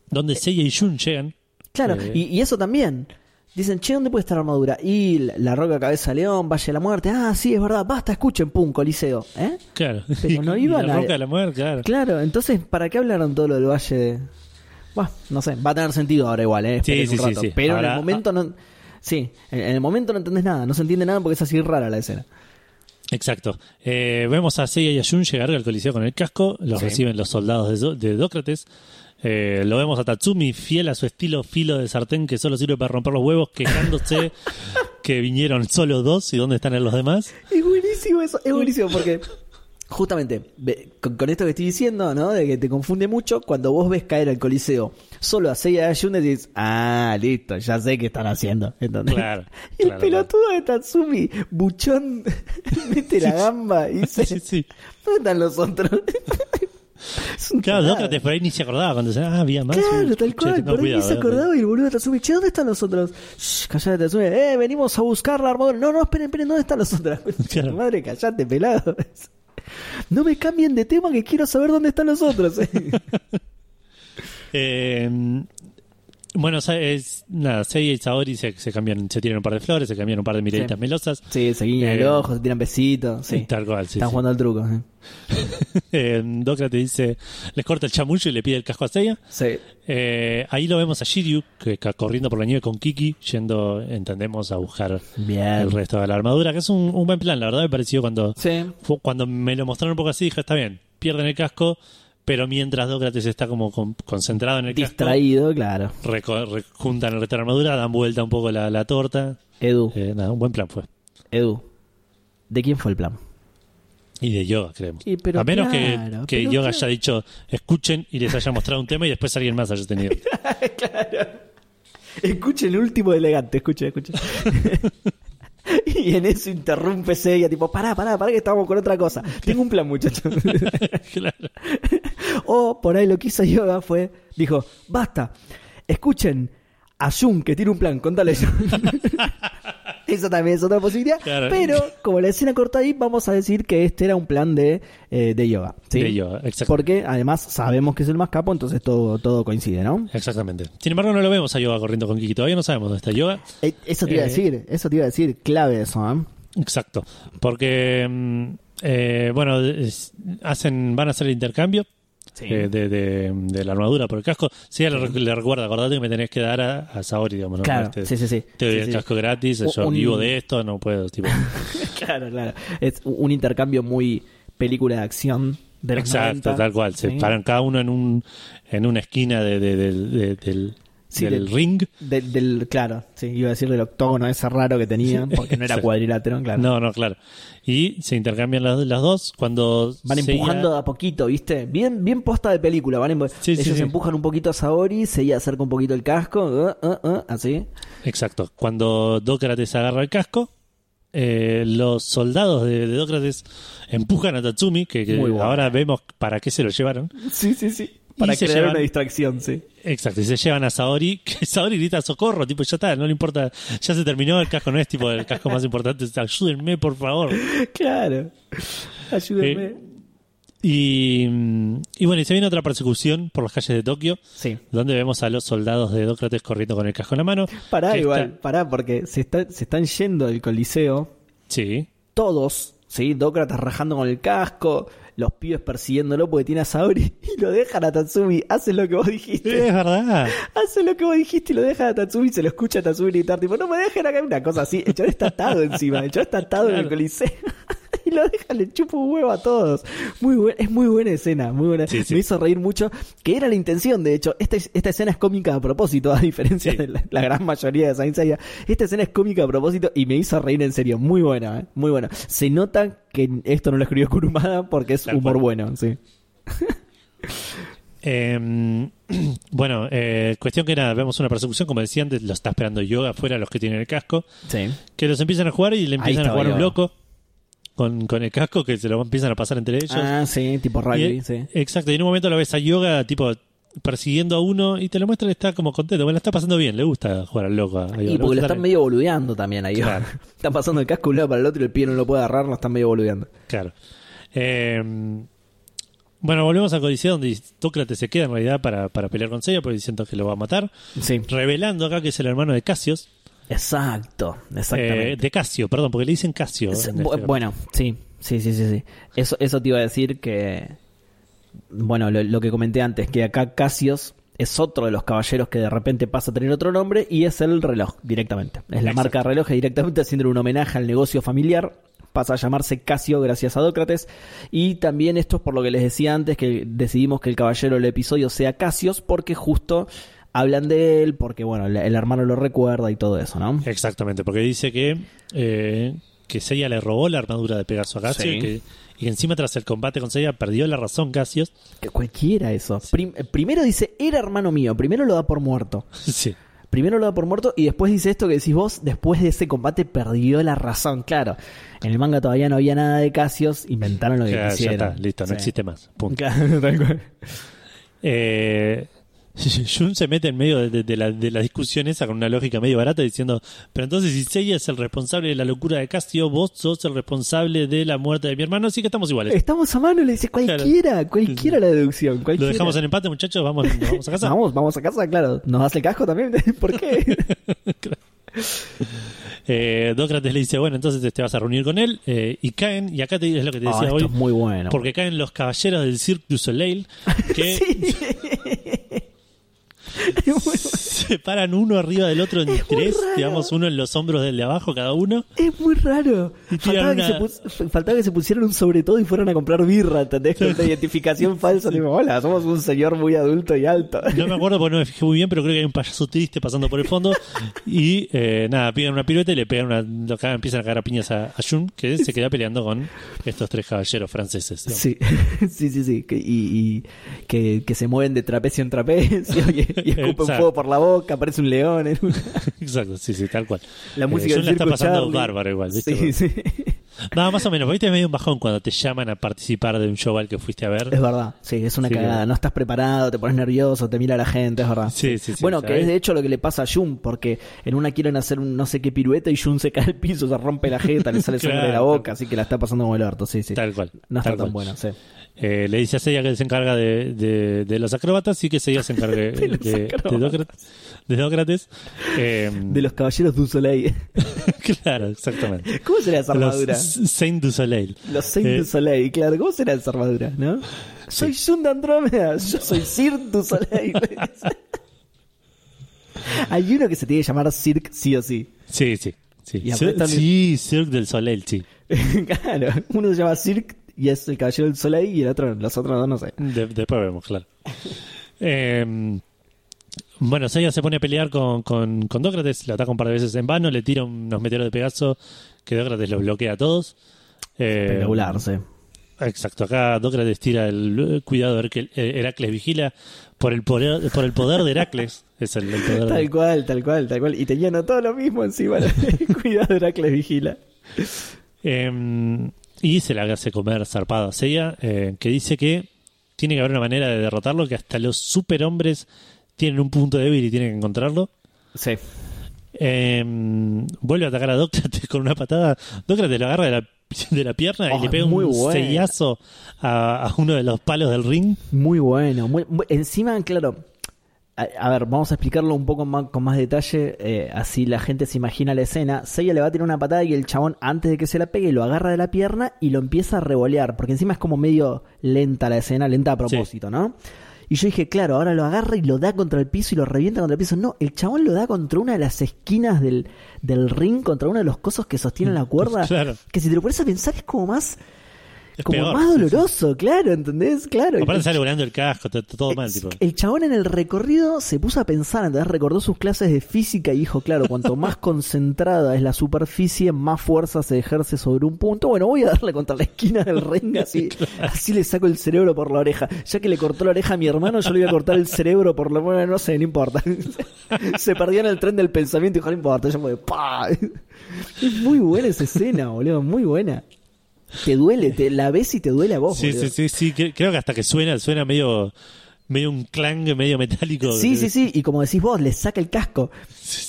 donde Seiya y Jun llegan. Claro, Eh. y, y eso también. Dicen, che, ¿dónde puede estar la armadura? Y la, la roca cabeza león, Valle de la Muerte. Ah, sí, es verdad, basta, escuchen, pum, Coliseo. ¿Eh? Claro. Pero no iban la a- roca de la muerte, claro. Claro, entonces, ¿para qué hablaron todo lo del Valle de.? Bueno, no sé, va a tener sentido ahora igual, ¿eh? Sí, sí, un sí, rato. sí. Pero en el momento no. Sí, en, en el momento no entendés nada, no se entiende nada porque es así rara la escena. Exacto. Eh, vemos a Seiya y a Jun llegar al Coliseo con el casco, los Sí. reciben los soldados de, de Dócrates. Eh, lo vemos a Tatsumi, fiel a su estilo filo de sartén que solo sirve para romper los huevos, quejándose que vinieron solo dos y dónde están los demás. Es buenísimo eso, es buenísimo porque justamente con, esto que estoy diciendo, ¿no? De que te confunde mucho, cuando vos ves caer al Coliseo solo a Seiya y a Jun decís, ah, listo, ya sé qué están haciendo. Claro, Y el claro, pelotudo de Tatsumi, buchón, mete la gamba y dice, Sí, sí. ¿dónde están los otros? Es un Claro, tarado. Dócrates por ahí ni se acordaba cuando decía, ah, había más. Claro, tal che, cual. tengan Por ahí cuidado, se eh. acordaba y el boludo de Tatsumi, che, ¿dónde están los otros? Shh, callate, Tatsumi. Eh, venimos a buscar la armadura. No, no, esperen, esperen, ¿dónde están los otros? Madre, callate, pelado. No me cambien de tema que quiero saber dónde están los otros. Eh, bueno, es, nada, Seiya y Saori se, se cambian, se tiran un par de flores, se cambian un par de miraditas Sí. melosas. sí, se guiñan el Eh, ojo, se tiran besitos. Sí. Tal cual, sí. Están sí. jugando al truco. ¿eh? Dócrates dice, les corta el chamullo y le pide el casco a Seiya. Sí. Eh, ahí lo vemos a Shiryu, que corriendo por la nieve con Kiki, yendo, entendemos, a buscar Bien. el resto de la armadura, que es un, un buen plan, la verdad me pareció cuando, Sí. fue- cuando me lo mostraron un poco así, dije, está bien, pierden el casco, pero mientras Dócrates está como con- concentrado en el Distraído, claro. reco- re- juntan el resto de la armadura, dan vuelta un poco la, la torta, Edu, Eh, nada, un buen plan fue. Edu. ¿De quién fue el plan? Y de yoga, creemos. Y pero a menos que- claro, que, pero yoga claro. haya dicho, escuchen y les haya mostrado un tema y después alguien más haya tenido. Escuchen el último elegante, escuchen, escuchen. y en eso interrumpe Seiya, tipo, pará, pará, pará que estamos con otra cosa. Tengo un plan, muchachos. claro. o por ahí lo que hizo Yoga fue, dijo, basta, escuchen a Jun que tiene un plan, contale yo. Eso también es otra posibilidad. Claro. Pero como la escena corta ahí, vamos a decir que este era un plan de, eh, de yoga. ¿sí? De yoga, exacto. Porque además sabemos que es el más capo, entonces todo, todo coincide, ¿no? Exactamente. Sin embargo, no lo vemos a Yoga corriendo con Kiki. Todavía no sabemos dónde está Yoga. Eh, Eso te iba a Eh, decir, eso te iba a decir, clave eso, ¿eh? Exacto. Porque, mm, bueno, hacen, van a hacer el intercambio eh, de, de- de la armadura por el casco. Sí, le, le recuerda, acordate que me tenés que dar a, a Saori, digamos, ¿no? Claro, Este, sí, sí, sí. Te doy Sí, el sí. casco gratis, yo un- vivo de esto, no puedo, tipo. claro, claro. Es un intercambio muy película de acción de los Exacto, 90. tal cual. Se paran cada uno en un en una esquina de- del, Sí, del ring. Del, del- claro, sí, iba a decir del octógono ese raro que tenían, porque no era cuadrilátero, claro. No, no, claro. Y se intercambian las, las dos cuando Van Seiya- empujando de a poquito, ¿viste? Bien, bien posta de película. Van empu- Sí, sí, Ellos sí. empujan un poquito a Saori, Seiya acerca un poquito el casco, uh, uh, uh, así. Exacto. Cuando Dócrates agarra el casco, eh, los soldados de, de Dócrates empujan a Tatsumi, que, que Muy bueno. ahora vemos para qué se lo llevaron. Sí, sí, sí. Para crear llevan- una distracción, sí. Exacto, y se llevan a Saori, que Saori grita socorro, tipo, ya está, no le importa, ya se terminó, el casco no es tipo el casco más importante, ayúdenme, por favor. Claro. Ayúdenme. Eh, Y, y bueno, y se viene otra persecución por las calles de Tokio, sí. donde vemos a los soldados de Dócrates corriendo con el casco en la mano. Pará igual, está- pará, porque se, está- se están yendo del coliseo Sí, todos, ¿sí? Dócrates rajando con el casco, los pibes persiguiéndolo porque tiene a Saori y lo dejan a Tatsumi. Hacen lo que vos dijiste. es verdad. Hacen lo que vos dijiste y lo dejan a Tatsumi y se lo escucha a Tatsumi gritar, tipo, no me dejen acá una cosa así. El chaval está atado encima, el chaval está atado en el Claro. coliseo. y lo dejan, le chupa un huevo a todos. Muy buen- es muy buena escena, muy buena. Sí, sí. Me hizo reír mucho, que era la intención, de hecho. Esta, es- esta escena es cómica a propósito, a diferencia Sí. de la, la gran mayoría de Saint Seiya. Esta escena es cómica a propósito y me hizo reír en serio. Muy buena, ¿eh? muy buena. Se nota que esto no lo escribió Kurumada porque es Tal humor cual. bueno, sí. Eh, bueno, eh, cuestión que nada, vemos una persecución, como decía antes, lo está esperando Yoga afuera, los que tienen el casco, Sí. que los empiezan a jugar y le empiezan a jugar un loco con, con el casco que se lo empiezan a pasar entre ellos. Ah, sí, tipo Y, rugby, eh, sí. Exacto, y en un momento lo ves a Yoga, tipo, persiguiendo a uno y te lo muestra y está como contento. Bueno, está pasando bien, le gusta jugar al loco. a Ivar, Y porque lo están medio boludeando también ahí. Claro. están pasando el casco un lado para el otro y el pie no lo puede agarrar, lo están medio boludeando. Claro. Eh, bueno, volvemos a Codicea donde Tócrates se queda en realidad para, para pelear con Seiya porque diciendo que lo va a matar. Sí. Revelando acá que es el hermano de Casios. Exacto, exactamente. Eh, de Casio, perdón, porque le dicen Casio. Es- bu- este- bueno, sí, sí, sí, sí, sí. Eso, eso te iba a decir que, bueno, lo, lo que comenté antes, que acá Casios es otro de los caballeros que de repente pasa a tener otro nombre y es el reloj directamente. Es la Exacto. marca reloj que directamente haciendo un homenaje al negocio familiar. Pasa a llamarse Casio gracias a Dócrates. Y también esto es por lo que les decía antes, que decidimos que el caballero del episodio sea Casios, porque justo hablan de él, porque bueno, el, el hermano lo recuerda y todo eso, ¿no? Exactamente, porque dice que, eh, que Seiya le robó la armadura de Pegaso a Casio Sí. y, que, y que encima tras el combate con Seiya perdió la razón Casios. Que cualquiera eso. Prim- eh, primero dice, era hermano mío, primero lo da por muerto. sí. Primero lo da por muerto y después dice esto que decís vos, después de ese combate perdió la razón. Claro, en el manga todavía no había nada de Casios, inventaron lo que ya quisieron. está, listo, no Sí. existe más. Punto. Claro, tal cual. Eh, Jun se mete en medio de, de- de la, de la discusión esa con una lógica medio barata diciendo, pero entonces si Seiya es el responsable de la locura de Casio, vos sos el responsable de la muerte de mi hermano, así que estamos iguales. Estamos a mano, le dice cualquiera, cualquiera la deducción. Lo dejamos en empate, muchachos, vamos, vamos a casa. Vamos, vamos a casa, claro. ¿Nos das el casco también? ¿Por qué? Eh, Dócrates le dice, bueno, entonces te vas a reunir con él eh, y caen, y acá te, es lo que te Ah, decía esto hoy, es muy bueno. porque caen los caballeros del Cirque du Soleil que se paran uno arriba del otro en Es tres, digamos, uno en los hombros del de abajo cada uno. Es muy raro. Faltaba, que se una- pus- faltaba que se pusieran un sobre todo y fueran a comprar birra, ¿entendés? Con la identificación falsa. Tipo, hola, somos un señor muy adulto y alto. No me acuerdo porque no me fijé muy bien, pero creo que hay un payaso triste pasando por el fondo. Y eh, nada, piden una pirueta y le pegan una. Lo cagan, empiezan a cagar a piñas a, a Jun, que se queda peleando con estos tres caballeros franceses. Sí, sí, sí, sí. Que- y y que, que se mueven de trapecio en trapecio y, y escupen Exacto. fuego por la boca, aparece un león. en una- Exacto, sí, sí, tal cual. La Eh, música Jun del la está pasando Charlie. bárbaro igual, ¿viste? Sí, sí. No, más o menos, viste, medio un bajón cuando te llaman a participar de un show al que fuiste a ver. Es verdad, sí, es una Sí, cagada. No estás preparado, te pones nervioso, te mira la gente, es verdad. Sí, sí, sí. bueno, que es de hecho lo que le pasa a Jun, porque en una quieren hacer un no sé qué pirueta y Jun se cae al piso, se rompe la jeta, le sale sangre de la Claro. boca, así que la está pasando como el orto, sí, sí. Tal cual. No está tan cual. buena, sí. Eh, le dice a Seiya que se encarga de, de, de los acróbatas y que Seiya se encargue De de. Dócrates. de Dócrates. Eh, De los caballeros du Soleil. claro, exactamente. ¿Cómo será esa armadura? Los Saint du Soleil. Los Saint Eh, du Soleil, claro, ¿cómo será esa armadura, no? Soy Jun de Andrómeda, yo soy Sir du Soleil. Hay uno que se tiene que llamar Cirque sí o sí. Sí, sí. Sí, también- sí, Cirque del Soleil, sí. claro, uno se llama Cirque y es el caballero del Soleil y el otro, los otros dos no sé. De- después vemos, claro. Eh, bueno, Seiya se pone a pelear con, con, con Dócrates, lo ataca un par de veces en vano, le tira unos meteoros de Pegaso que Dócrates los bloquea a todos. Eh, Espectacular, sí. Exacto, acá Dócrates tira el eh, cuidado de Heracles, eh, Heracles vigila por el poder, por el poder de Heracles. Es el, el poder de- Tal cual, tal cual, tal cual. Y tenían todo lo mismo encima. Cuidado, Heracles vigila. Eh, y se la hace comer zarpado a Seiya, eh, que dice que tiene que haber una manera de derrotarlo, que hasta los superhombres tienen un punto débil y tienen que encontrarlo. Sí. Eh, vuelve a atacar a Dócrates con una patada. Dócrates lo agarra de la, de la pierna Oh, y le pega muy un bueno. sellazo a, a uno de los palos del ring. Muy bueno. Muy, muy- encima, claro. A, a ver, vamos a explicarlo un poco más, con más detalle. eh, así la gente se imagina la escena. Seiya le va a tirar una patada y el chabón, antes de que se la pegue, lo agarra de la pierna y lo empieza a revolear. Porque encima es como medio lenta la escena, lenta a propósito, ¿no? Y yo dije, claro, ahora lo agarra y lo da contra el piso y lo revienta contra el piso. No, el chabón lo da contra una de las esquinas del, del ring, contra uno de los cosos que sostienen la cuerda. Claro. Que si te lo pones a pensar es como más, Es como peor, más sí, sí. doloroso, claro, ¿entendés? Claro. Aparte sale volando el casco, todo mal, tipo. El chabón en el recorrido se puso a pensar, entonces recordó sus clases de física y dijo, claro, cuanto más concentrada es la superficie, más fuerza se ejerce sobre un punto. Bueno, voy a darle contra la esquina del ring, así, así le saco el cerebro por la oreja. Ya que le cortó la oreja a mi hermano, yo le voy a cortar el cerebro por la bueno, no sé, no importa. se perdió en el tren del pensamiento y dijo, no importa, yo me ¡pah! Es muy buena esa escena, boludo, muy buena. Te duele, te la ves y te duele a vos, Sí, boludo. sí, sí, sí. cre- Creo que hasta que suena, suena medio medio un clang medio metálico. Sí, sí, sí, y como decís vos, le saca el casco.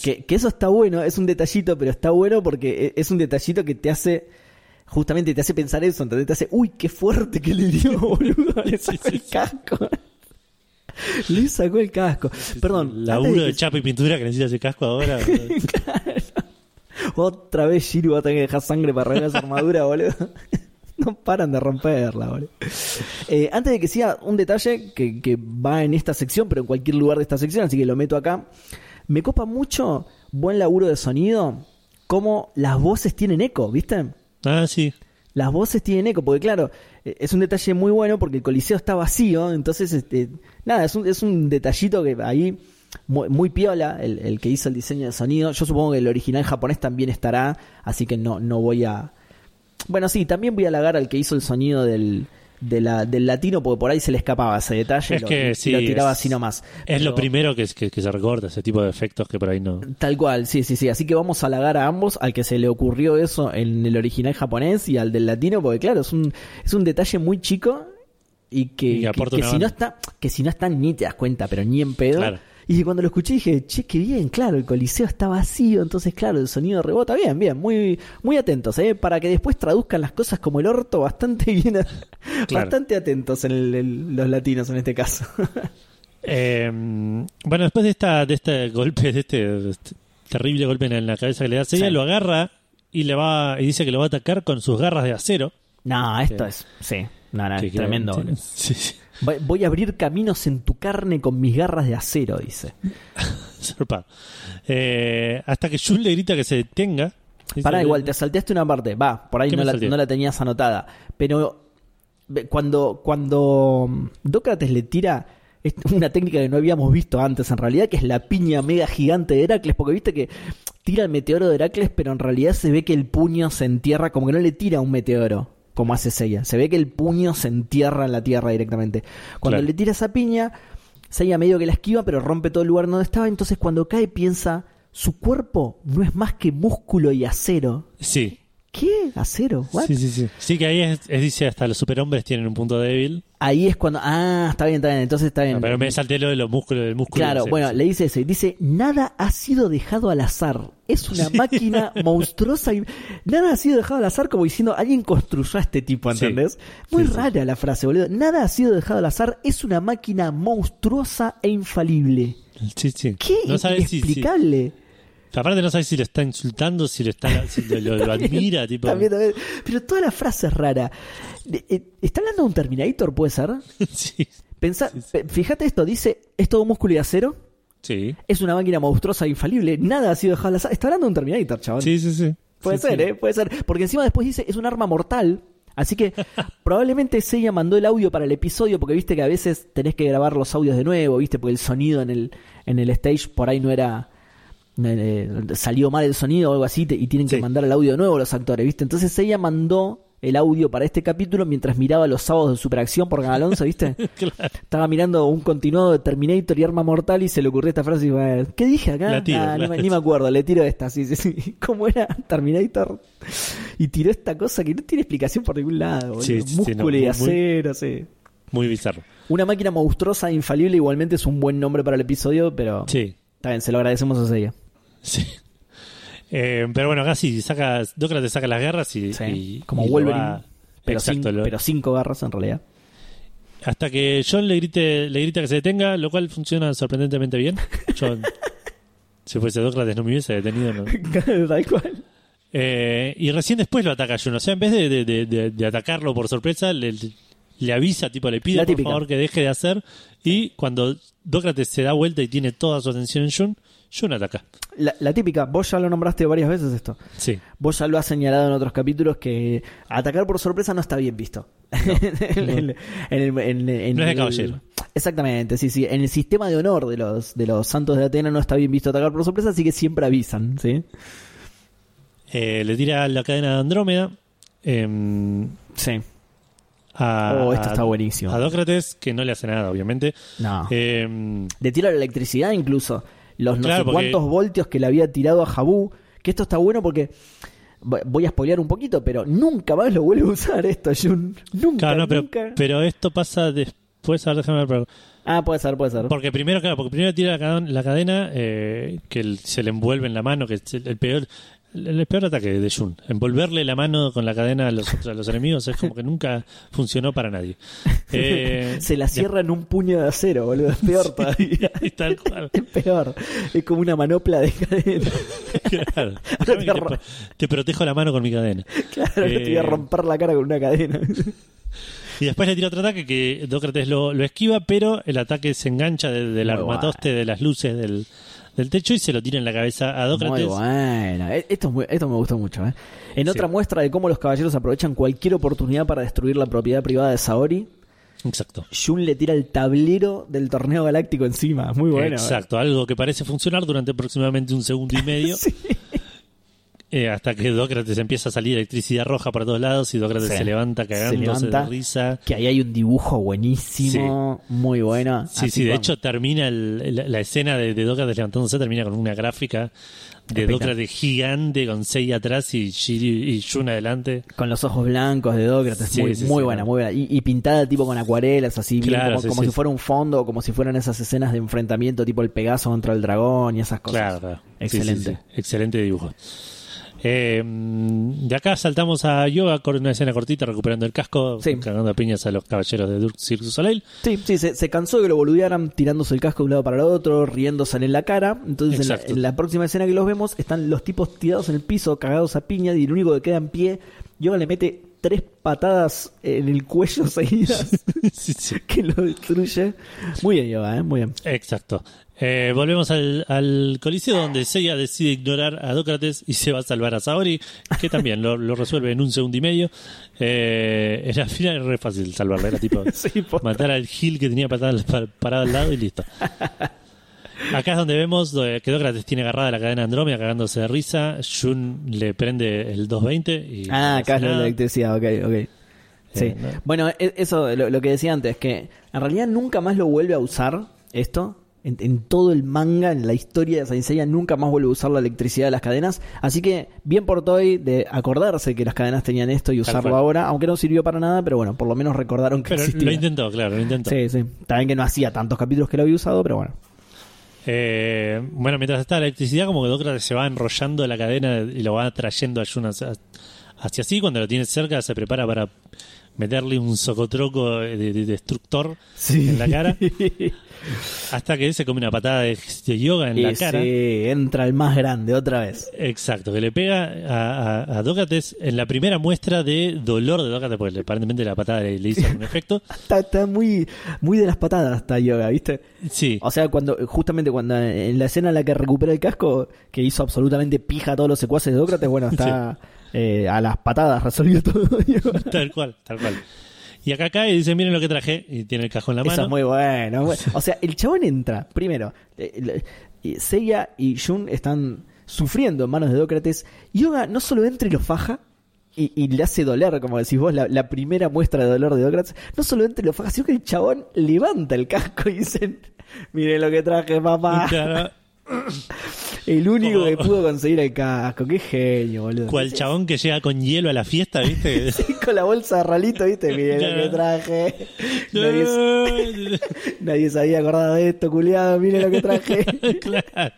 Que, que eso está bueno, es un detallito, pero está bueno porque e- es un detallito que te hace, justamente te hace pensar eso, ¿entendés? Te hace, uy, qué fuerte que le dio, boludo, le sacó el casco. le sacó el casco. Perdón, Laburo de de chapa y pintura que necesita ese casco ahora. Otra vez Shiro va a tener que dejar sangre para arreglar esa armadura, boludo. No paran de romperla, boludo. Eh, antes de que siga, un detalle que, que va en esta sección, pero en cualquier lugar de esta sección, así que lo meto acá. Me copa mucho, buen laburo de sonido, como las voces tienen eco, ¿viste? ah, sí. Las voces tienen eco, porque claro, eh, es un detalle muy bueno porque el coliseo está vacío, entonces, este, nada, es un, es un detallito que ahí muy, muy piola, el, el que hizo el diseño de sonido. Yo supongo que el original japonés también estará, así que no, no voy a... Bueno, sí, también voy a halagar al que hizo el sonido del, de la- del latino, porque por ahí se le escapaba ese detalle Es lo- que y sí, lo tiraba es- así nomás. Es lo primero que, que, que se recorta, ese tipo de efectos que por ahí no. Tal cual, sí, sí, sí. Así que vamos a halagar a ambos, al que se le ocurrió eso en el original japonés y al del latino, porque claro, es un, es un detalle muy chico y que, Y que si no está, que si no está ni te das cuenta, pero ni en pedo. Claro. Y cuando lo escuché dije, che, qué bien, claro, el coliseo está vacío, entonces claro, el sonido rebota, bien, bien, muy, muy atentos, ¿eh? para que después traduzcan las cosas como el orto, bastante bien, Claro. bastante atentos en el- el- los latinos en este caso. Eh, bueno, después de esta de este golpe, de este, de este terrible golpe en la cabeza que le da Seiya, Sí. lo agarra y le va y dice que lo va a atacar con sus garras de acero. no, esto Que- es, sí, no, es tremendo. Sí, sí. Voy- a abrir caminos en tu carne con mis garras de acero, dice. Eh, hasta que Jun le grita que se detenga. Pará, igual, te salteaste una parte. Va, por ahí ¿Qué no la, no la tenías anotada. Pero cuando, cuando mm, Dócrates le tira es una técnica que no habíamos visto antes, en realidad, que es la piña mega gigante de Heracles, porque viste que tira el meteoro de Heracles, pero en realidad se ve que el puño se entierra, como que no le tira un meteoro, como hace Seiya. Se ve que el puño se entierra en la tierra directamente. Cuando Claro. le tira esa piña, Seiya medio que la esquiva, pero rompe todo el lugar donde estaba. Entonces cuando cae piensa, su cuerpo no es más que músculo y acero. Sí. ¿Qué? ¿Acero? ¿What? Sí, sí, sí. Sí, que ahí es, es- dice hasta los superhombres tienen un punto débil. Ahí es cuando... Ah, está bien, está bien. Entonces está bien. Pero me salté lo de los músculos del músculo. Claro, bueno, sí. le dice eso. y Dice, nada ha sido dejado al azar. Es una máquina monstruosa y... Nada ha sido dejado al azar como diciendo, alguien construyó a este tipo. ¿entendés? Muy Sí, rara la frase, boludo. Nada ha sido dejado al azar. Es una máquina monstruosa e infalible. Sí, sí. ¿Qué? No sabes Inexplicable. Aparte no sabes si lo está insultando, si lo está si lo, lo- lo admira, tipo. También, también. Pero toda la frase es rara. Eh, eh, ¿Está hablando de un Terminator, puede ser? sí. Pensá, pe- fíjate esto, dice, es todo músculo y acero, Sí. es una máquina monstruosa infalible, nada ha sido dejado al. Está hablando de un Terminator, chaval. Sí, sí, sí. Puede Sí, ser, sí. ¿eh? Puede ser. Porque encima después dice, es un arma mortal. Así que probablemente Seiya mandó el audio para el episodio, porque viste que a veces tenés que grabar los audios de nuevo, viste, porque el sonido en el, en el stage por ahí no era... eh, salió mal el sonido o algo así te- y tienen que mandar el audio de nuevo los actores, ¿viste? Entonces ella mandó el audio para este capítulo mientras miraba los sábados de Superacción por Canal 11, ¿viste? Claro. Estaba mirando un continuado de Terminator y Arma Mortal y se le ocurrió esta frase y dijo, ¿qué dije acá? Tiro, Ah, ni, me, ni me acuerdo, le tiro esta, sí, sí, sí. ¿Cómo era Terminator? Y tiró esta cosa que no tiene explicación por ningún lado. Sí, sí, Músculo no, y muy- acero, sí. Muy bizarro. Una máquina monstruosa infalible igualmente es un buen nombre para el episodio, pero Sí. está bien, se lo agradecemos a ella. Sí. Eh, pero bueno, acá sí, saca, Dócrates saca las guerras y, Sí, y- como y Wolverine, va- pero, exacto, sin- lo- pero cinco garras en realidad. hasta que John le grite, le grita que se detenga, lo cual funciona sorprendentemente bien. John, si fuese Dócrates no me hubiese detenido. ¿no? Tal cual. Eh, y recién después lo ataca John. O sea, en vez de, de- de- de- de atacarlo por sorpresa, le, le avisa, tipo, le pide por favor que deje de hacer. Y cuando Dócrates se da vuelta y tiene toda su atención en John, John ataca. La, la típica, vos ya lo nombraste varias veces esto. Sí. Vos ya lo has señalado en otros capítulos que atacar por sorpresa no está bien visto. En el- en el- en- en No es de caballero. Exactamente, sí, sí. En el sistema de honor de los, de los santos de Atena no está bien visto atacar por sorpresa, así que siempre avisan, ¿sí? Eh, le tira la cadena de Andrómeda. em, Sí. a, Oh, esto está buenísimo. A Dócrates, que no le hace nada, obviamente. No. Em, Le tira la electricidad incluso. Los no Claro, sé porque- cuántos voltios que le había tirado a Jabú. Que esto está bueno porque. Voy a spoilear un poquito, pero nunca más lo vuelve a usar esto, Jun. Nunca, claro, no, pero, nunca. pero esto pasa des- puede ser, déjame ver, Ah, puede ser, puede ser. porque primero, claro, porque primero tira la, cadena- la cadena eh, que se le envuelve en la mano, que es el, el peor el, el peor ataque de Jun. Envolverle la mano con la cadena a los, a los enemigos es como que nunca funcionó para nadie. Eh, Se la cierra en un puño de acero, boludo. Es peor todavía. y tal cual. Es peor. Es como una manopla de cadena. Claro. Te, pro- te protejo la mano con mi cadena. Claro, no te voy a Eh, romper la cara con una cadena. Y después le tira otro ataque que Dócrates lo, lo esquiva, pero el ataque se engancha de- del Muy armatoste de las luces del, del techo y se lo tira en la cabeza a Muy Dócrates. bueno. Eh, Esto, es muy- esto me gustó mucho. ¿eh? En Sí. otra muestra de cómo los caballeros aprovechan cualquier oportunidad para destruir la propiedad privada de Saori, Exacto. Jun le tira el tablero del torneo galáctico encima. Muy bueno. ¿eh? Exacto, algo que parece funcionar durante aproximadamente un segundo y medio. Sí. Eh, hasta que Dócrates empieza a salir electricidad roja para todos lados y Dócrates Sí. se levanta cagándose levanta. de risa. Que ahí hay un dibujo buenísimo, muy bueno. Sí, Así sí, de hecho termina el- la, la escena de, de Dócrates levantándose, termina con una gráfica de. Dócrates gigante con Sei atrás y, Shiri- y adelante. Con los ojos blancos de Dócrates, Sí, muy, buena, muy buena. Y, y pintada tipo con acuarelas, así, bien como, como si fuera un fondo, como si fueran esas escenas de enfrentamiento tipo el Pegaso contra el dragón y esas cosas. Claro, Excelente. Excelente dibujo. Eh, de acá saltamos a Yoga con una escena cortita recuperando el casco, Sí. cagando a piñas a los caballeros de Cirque du Soleil. Sí, sí, se, se cansó de que lo boludearan tirándose el casco de un lado para el otro, riéndose en la cara. Entonces, en la, Exacto. en la próxima escena que los vemos, están los tipos tirados en el piso, cagados a piña, y el único que queda en pie, Yoga le mete tres patadas en el cuello seguidas Sí, sí. que lo destruye. Muy bien, Yoga, ¿eh? Muy bien. Exacto. Eh, volvemos al, al Coliseo donde Seiya decide ignorar a Dócrates y se va a salvar a Saori, que también lo, lo resuelve en un segundo y medio. Eh, en la final es re fácil salvarla, era tipo Sí, matar al Gil que tenía patada- pa- parado al lado y listo. Acá es donde vemos eh, que Dócrates tiene agarrada la cadena Andrómeda cagándose de risa. Jun le prende el 220 y Ah, acá es la electricidad, ok, ok. Sí. Eh, no. Bueno, e- eso, lo, lo que decía antes, que en realidad nunca más lo vuelve a usar esto. En, en todo el manga, en la historia de Saint Seiya, nunca más vuelve a usar la electricidad de las cadenas. Así que, bien por Toei de acordarse que las cadenas tenían esto y usarlo ahora, aunque no sirvió para nada, pero bueno, por lo menos recordaron que Pero existía. lo intentó, claro, lo intentó. Sí, sí. También que no hacía tantos capítulos que lo había usado, pero bueno. Eh, bueno, mientras está la electricidad, como que Dócrates se va enrollando la cadena y lo va trayendo a Jun hacia, hacia sí. Cuando lo tiene cerca, se prepara para meterle un socotroco de, de destructor Sí. en la cara. Hasta que se come una patada de, de yoga en la cara. sí, entra el más grande otra vez. Exacto, que le pega a, a, a Dócrates en la primera muestra de dolor de Dócrates, porque aparentemente la patada le, le hizo algún efecto. Está, está muy, muy de las patadas, está yoga, ¿viste? Sí, O sea, cuando justamente cuando en la escena en la que recupera el casco, que hizo absolutamente pija a todos los secuaces de Dócrates, bueno, está eh, a las patadas, resolvió todo. tal cual, tal cual. Y acá cae y dice, miren lo que traje, y tiene el cajón en la Eso mano. es muy bueno. O sea, el chabón entra, primero, eh, eh, Seiya y Jun están sufriendo en manos de Dócrates. Yoga no solo entra y lo faja, y, y le hace doler, como decís vos, la, la primera muestra de dolor de Dócrates, no solo entra y lo faja, sino que el chabón levanta el casco y dicen, miren lo que traje, papá. Claro, El único Como- que pudo conseguir el casco, qué genio, boludo. cual chabón que llega con hielo a la fiesta, ¿viste? Sí, con la bolsa de ralito, ¿viste? Miren lo que traje. Nadie, nadie se había acordado de esto, culiado. Miren lo que traje. claro.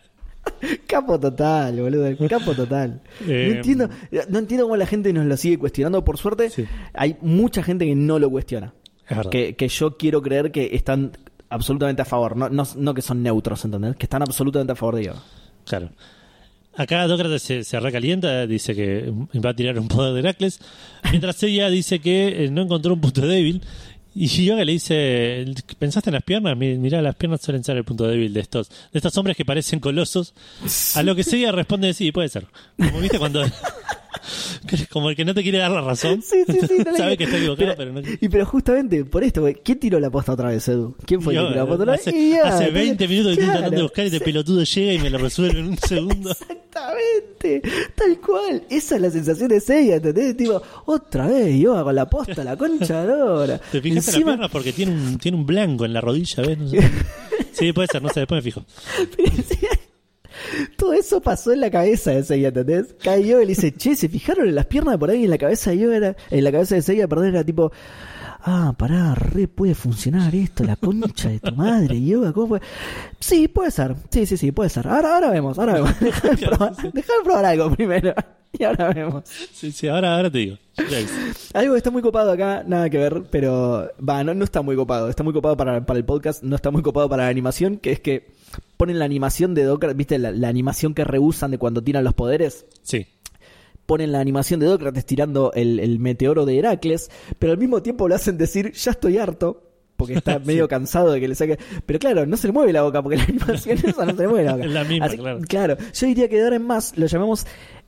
Capo total, boludo. Capo total. Eh, no, entiendo, no entiendo cómo la gente nos lo sigue cuestionando. Por suerte, Sí. hay mucha gente que no lo cuestiona. Que, que yo quiero creer que están absolutamente a favor. No, no, no que son neutros, ¿entendés? Que están absolutamente a favor de ello. Claro. Acá Dócrates se, se recalienta, dice que va a tirar un poder de Heracles, mientras ella dice que eh, no encontró un punto débil. Y Yoga le dice, ¿pensaste en las piernas? Mi- Mirá, las piernas suelen ser el punto débil de estos, de estos hombres que parecen colosos. A lo que Seiya responde, sí, puede ser. Como viste cuando... como el que no te quiere dar la razón. Sí, sí, sí. no Sabe que está equivocado, pero no... Y pero justamente por esto, güey, ¿quién tiró la posta otra vez, Edu? ¿Quién fue el que Yoga, tiró la posta otra vez? hace, ya, hace está 20 bien. minutos que estoy tratando de buscar y este pelotudo llega y me lo resuelve en un segundo. Exactamente, tal cual. Esa es la sensación de Seiya, ¿entendés? Tipo, otra vez, yo con la posta, la concha de. ¿Te fijaste en la pierna? Porque tiene un, tiene un blanco en la rodilla, ¿ves? No sé. Sí, puede ser, no sé, después me fijo. Todo eso pasó en la cabeza de Seiya, ¿entendés? Cayó y le dice, che, ¿se fijaron en las piernas por ahí en la cabeza de yo? Era, en la cabeza de Seiya, perdón, era tipo, ah, pará, re puede funcionar esto, la concha de tu madre, yoga, ¿cómo puede? Sí, puede ser, sí, sí, sí, puede ser. Ahora, ahora vemos, ahora vemos. Deja de probar, de probar algo primero. Y ahora vemos. Sí, sí, ahora, ahora te digo. Algo que está muy copado acá, nada que ver, pero va, no, no está muy copado. Está muy copado para, para el podcast, no está muy copado para la animación, que es que ponen la animación de Docker, ¿viste? La, la animación que rehusan de cuando tiran los poderes. Sí. Ponen la animación de Dócrates tirando el, el meteoro de Heracles, pero al mismo tiempo lo hacen decir, ya estoy harto, porque está medio cansado de que le saque. Pero claro, no se le mueve la boca, porque la animación esa no se le mueve la boca. Es la misma, Así- claro. yo diría que de ahora en más lo llamamos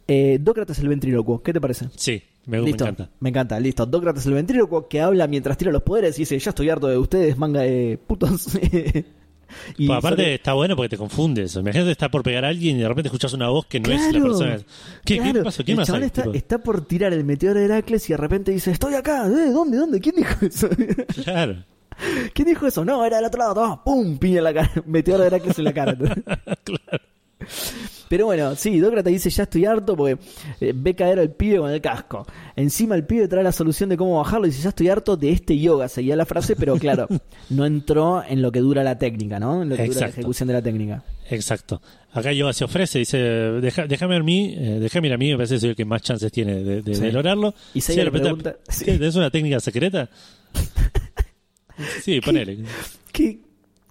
eh, Dócrates el ventrílocuo. ¿Qué te parece? Sí, me, me listo, encanta. me encanta, listo. Dócrates el ventrílocuo que habla mientras tira los poderes y dice, ya estoy harto de ustedes, manga de putos. Y Pues aparte sobre- está bueno porque te confundes. Imagínate estar por pegar a alguien y de repente escuchas una voz que no es la persona. ¿Qué, ¿qué claro. pasó? ¿Qué el más hay? está, por tirar el meteoro de Heracles y de repente dice, estoy acá, ¿eh? ¿Dónde? ¿Dónde? ¿Quién dijo eso? Claro. ¿Quién dijo eso? No, era del otro lado, toma, pum, piña en la cara, meteoro de Heracles en la cara. claro. Pero bueno, sí, Dócrates dice ya estoy harto porque eh, ve caer al pibe con el casco. Encima el pibe trae la solución de cómo bajarlo y dice ya estoy harto de este yoga. Seguía la frase, pero claro, no entró en lo que dura la técnica, ¿no? En lo que dura la ejecución de la técnica. Exacto. Acá Yoga se ofrece, dice, "Deja- déjame a mí, eh, déjame ir a mí, me parece que soy el que más chances tiene de, de- Sí. de lograrlo. Y Sí, Seiya de le pregunta- sí. ¿qué, ¿Tenés una técnica secreta? Sí, ponele. ¿Qué,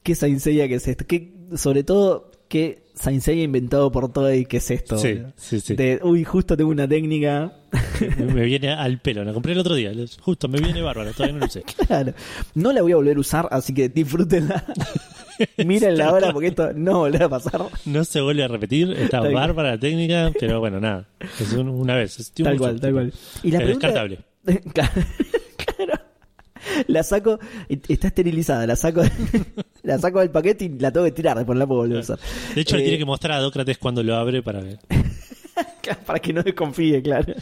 qué Seiya que es esto? ¿Qué, sobre todo, qué Saint Seiya inventado por Toei que es esto? Sí, sí, sí. De, uy, justo tengo una técnica. Me, viene al pelo, la compré el otro día, justo, me viene bárbaro, todavía no lo sé. Claro. No la voy a volver a usar, así que disfrútenla. Mírenla ahora porque esto no volverá a pasar. No se vuelve a repetir, está Tal bárbara la técnica, pero bueno, nada. Es un- una vez. es Tal uso, cual, tal tipo. cual. Y la Es pregunta- descartable. Claro. La saco, está esterilizada, la saco, la saco del paquete y la tengo que tirar, después no la puedo volver a usar. De hecho, le Eh, tiene que mostrar a Dócrates cuando lo abre para ver. Para que no desconfíe, claro.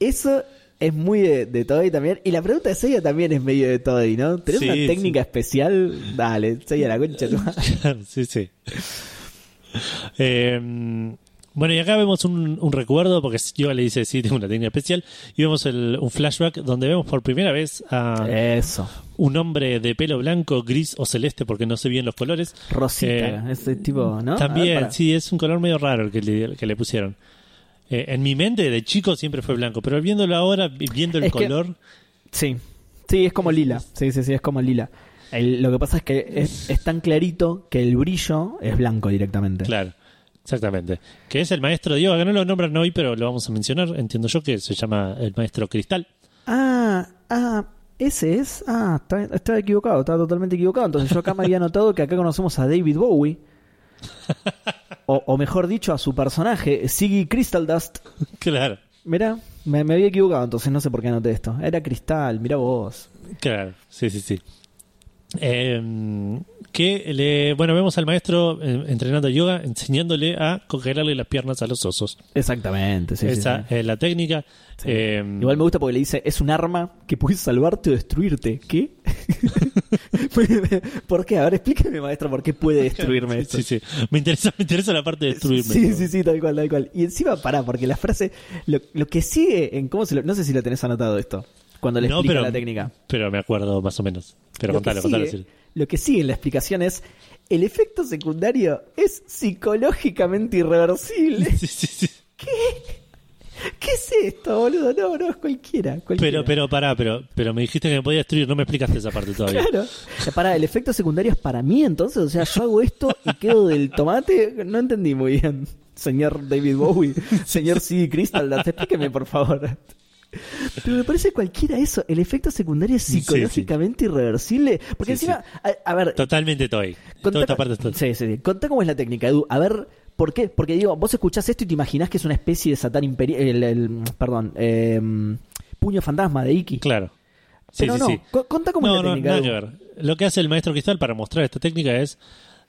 Eso es muy de, de Toei también. Y la pregunta de Seiya también es medio de Toei, ¿no? ¿Tenés Sí, una sí. técnica especial? Dale, Seiya la concha. sí, sí. Eh, bueno, y acá vemos un, un recuerdo, porque yo le dice, sí, tengo una técnica especial, y vemos el- un flashback donde vemos por primera vez a Eso. un hombre de pelo blanco, gris o celeste, porque no sé bien los colores. Rosita, Eh, ese tipo, ¿no? Ver, También, sí, es un color medio raro el que le, el que le pusieron. Eh, en mi mente, de chico, siempre fue blanco, pero viéndolo ahora, vi- viendo el Es que- color, Sí, sí, es como lila. Sí, sí, sí, es como lila. El- lo que pasa es que es, es tan clarito que el brillo es blanco directamente. claro, exactamente. Que es el maestro Diego, que no lo nombran hoy, pero lo vamos a mencionar, entiendo yo, que se llama el maestro Cristal. Ah, ah, ese es. Ah, estaba equivocado, estaba totalmente equivocado. Entonces yo acá me había notado que acá conocemos a David Bowie. O, o mejor dicho, a su personaje, Siggy Crystal Dust. Claro, Mirá, me, me había equivocado, entonces no sé por qué anoté esto. Era Cristal, mirá vos. claro, sí, sí, sí. Eh, que le, bueno, vemos al maestro eh, entrenando yoga, enseñándole a congelarle las piernas a los osos. Exactamente, sí, sí, Esa sí. es la técnica. Sí. Eh, Igual me gusta porque le dice, es un arma que puede salvarte o destruirte. ¿Qué? ¿Por qué? A ver, explíqueme, maestro, ¿por qué puede destruirme esto? Sí, sí. Me interesa, me interesa la parte de destruirme. Sí, sí, sí, tal cual, tal cual. Y encima, pará, porque la frase, lo, lo que sigue en cómo se lo, no sé si lo tenés anotado esto, cuando le No, explica pero, la técnica. pero me acuerdo más o menos. Pero lo, contalo, contalo. Lo que sigue en la explicación es, el efecto secundario es psicológicamente irreversible. Sí, sí, sí. ¿Qué es esto, boludo? No, no, es cualquiera. cualquiera. Pero, pero, pará, pero, pero me dijiste que me podía destruir, no me explicaste esa parte todavía. Claro. O sea, Pará, el efecto secundario es para mí entonces, o sea, yo hago esto y quedo del tomate. No entendí muy bien, señor David Bowie, señor C. Crystal, explíqueme por favor. Pero me parece cualquiera eso, el efecto secundario es Sí, sí. psicológicamente irreversible. Porque Sí, encima, a, a ver, Totalmente Toei. contá, Toda esta parte es to- sí, sí, sí. Contá cómo es la técnica, Edu. A ver, ¿por qué? Porque digo, vos escuchás esto y te imaginás que es una especie de Satán imperial, el, el- perdón, eh, puño fantasma de Iki. Claro. Sí, Pero sí, no, contá cómo No, es la no, técnica. Edu. que ver. Lo que hace el maestro Cristal para mostrar esta técnica es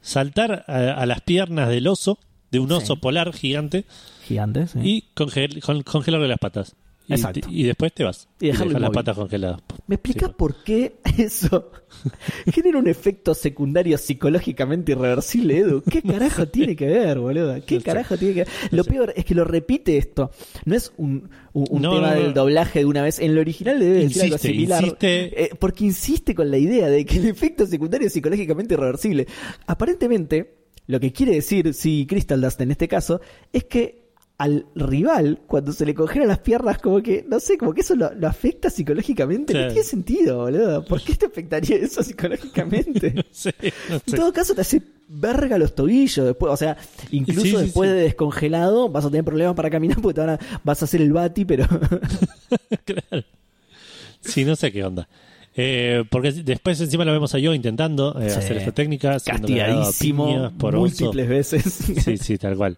saltar a, a las piernas del oso, de un oso polar gigante, Gigante, sí. y congel- con- congelarle las patas. Y, Exacto. y después te vas. Y las patas congeladas. ¿Me explicas Sí. por qué eso genera un efecto secundario psicológicamente irreversible, Edu. ¿Qué carajo tiene que ver, boludo? ¿Qué No sé. carajo tiene que ver? Lo peor es que lo repite esto. No es un, un- un No, tema del doblaje de una vez. En lo original le debe decir algo similar. insiste. Eh, porque insiste con la idea de que el efecto secundario es psicológicamente irreversible. Aparentemente, lo que quiere decir, sí, Crystal Dust en este caso, es que al rival, cuando se le congelan las piernas, como que, no sé, como que eso lo, lo afecta psicológicamente. No tiene sentido, boludo. ¿Por qué te afectaría eso psicológicamente? Sí, no En todo caso, te hace verga los tobillos después. O sea, incluso Sí, después de descongelado, vas a tener problemas para caminar porque te van a- vas a hacer el bati, pero. claro. Sí, no sé qué onda. Eh, porque después encima lo vemos a yo intentando eh, hacer esta técnica, piñas por oso. múltiples veces. Sí, sí, tal cual.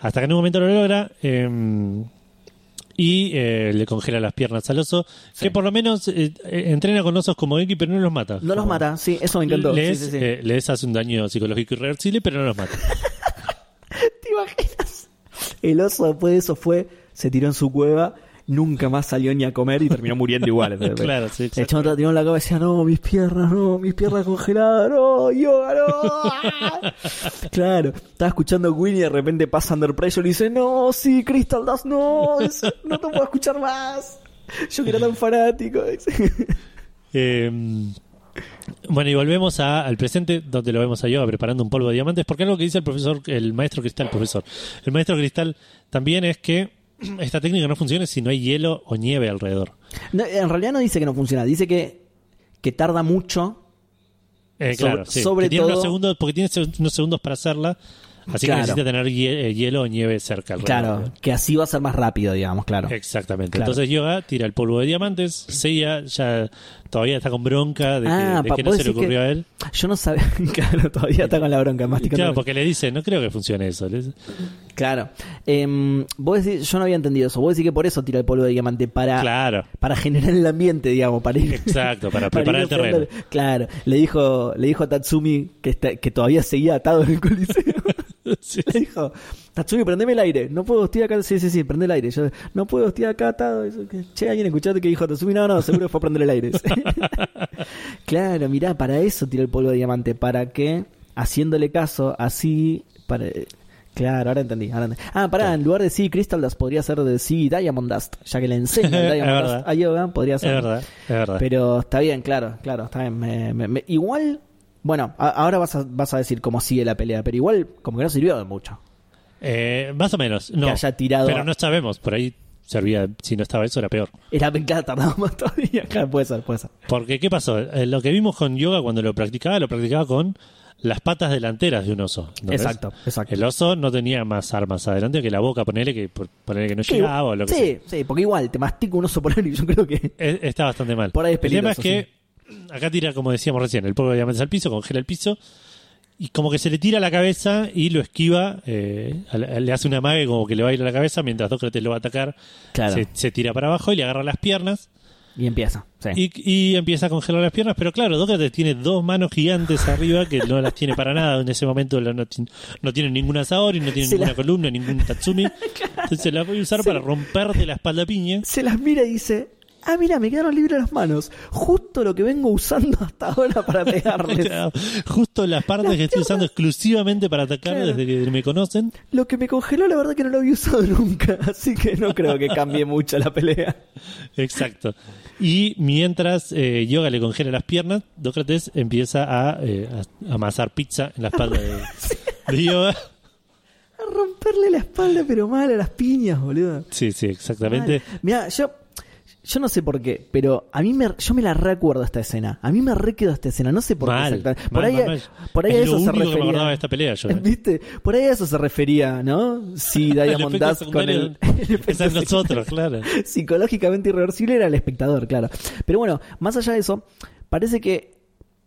Hasta que en un momento lo logra eh, y eh, le congela las piernas al oso, Sí. que por lo menos eh, entrena con osos como X, pero no los mata. No los mata, sí, eso me encantó. Sí, Les, sí, sí. eh, les hace un daño psicológico irreversible, pero no los mata. ¿Te imaginas? El oso después de eso fue, se tiró en su cueva, nunca más salió ni a comer y terminó muriendo igual. claro, sí, El chabón tiró en la cabeza y decía, no, mis piernas, no, mis piernas congeladas, no, yoga, no. claro, estaba escuchando Winnie y de repente pasa Under Pressure y dice, no, sí, Crystal Dust, no, no te puedo escuchar más. Yo que era tan fanático. Eh, bueno, y volvemos a- al presente, donde lo vemos a Yoga preparando un polvo de diamantes, porque algo que dice el profesor, el maestro cristal, profesor. El maestro cristal también es que esta técnica no funciona si no hay hielo o nieve alrededor. No, en realidad no dice que no funciona, dice que, que tarda mucho. Eh, Sobre- claro, sí. sobre unos todo- segundos, porque tiene unos segundos para hacerla, así Claro. que necesita tener eh, hielo o nieve cerca alrededor. Claro, que así va a ser más rápido, digamos, claro. Exactamente. Claro. Entonces Yoga tira el polvo de diamantes, Seiya ya todavía está con bronca de que, Ah, de pa- que no se le ocurrió a él. Yo no sabía, claro, todavía está con la bronca, masticando. Claro, porque le dice, no creo que funcione eso. Claro. Em, vos decís, yo no había entendido eso. Vos decís que por eso tira el polvo de diamante para, Claro. para generar el ambiente, digamos, para ir. Exacto, para preparar el terreno. Claro. Le dijo, le dijo a Tatsumi que, está- que todavía seguía atado en el coliseo. Sí. le dijo, Tatsumi, prendeme el aire. No puedo, estoy acá. Sí, sí, sí, prende el aire. Yo, no puedo, estoy acá atado. Eso que- Che, alguien escuchaste que dijo Tatsumi. No, no, seguro fue a prender el aire. claro, mirá, para eso tira el polvo de diamante. Para que, haciéndole caso, así. Para, Claro, ahora entendí. Ahora entendí. Ah, pará, en lugar de sí Crystal Dust podría ser de sí Diamond Dust, ya que le enseña el Es Diamond. Dust a Yoga, podría ser. Es verdad, es verdad. Pero está bien, claro, claro, está bien. Me- me- me- igual, bueno, a- ahora vas a, vas a decir cómo sigue la pelea, pero igual como que no sirvió de mucho. Eh, más o menos. No, Que haya tirado Pero no sabemos, por ahí servía, si no estaba eso era peor. Era claro, tardaba más todavía. Claro, puede ser, puede ser. Porque, ¿qué pasó? Eh, lo que vimos con yoga cuando lo practicaba, lo practicaba con las patas delanteras de un oso. Exacto, exacto. El oso no tenía más armas adelante que la boca, ponele que, por- ponele que no llegaba o lo que sí, sí, porque igual te mastico un oso por ahí y yo creo que. Es- Está bastante mal. Por ahí es el tema es peligroso, que acá tira, como decíamos recién, el polvo de diamantes al piso, congela el piso y como que se le tira la cabeza y lo esquiva, eh, le hace una mague como que le va a ir a la cabeza mientras Dócrates lo va a atacar. Claro. Se, se tira para abajo y le agarra las piernas Y empieza. Sí. y, y empieza a congelar las piernas. Pero claro, Dócrates tiene dos manos gigantes arriba que no las tiene para nada. En ese momento no, no tiene ninguna Saori, no tiene Se ninguna la- columna, ningún Tatsumi. Entonces se la voy a usar para romperte la espalda piña. Se las mira y dice. Ah, mira, me quedaron libres las manos. Justo lo que vengo usando hasta ahora para pegarles. Claro, Justo las partes que estoy usando exclusivamente para atacar Claro. desde que me conocen. Lo que me congeló, la verdad que no lo había usado nunca. Así que no creo que cambie mucho la pelea. Exacto. Y mientras eh, Yoga le congela las piernas, Dócrates empieza a, eh, a amasar pizza en la espalda de, de Yoga. A romperle la espalda, pero mal a las piñas, boludo. Sí, sí, exactamente. Mira, yo, yo no sé por qué, pero a mí me, yo me la recuerdo esta escena. A mí me requedo esta escena, no sé por Mal, qué exactamente. mal, Por ahí, mal, mal. por ahí Es a eso se me refería. esta pelea, yo. ¿Viste? Por ahí a eso se refería, ¿no? Sí, Diamond Dust con el, el es nosotros, claro. psicológicamente irreversible era el espectador, claro. Pero bueno, más allá de eso, parece que.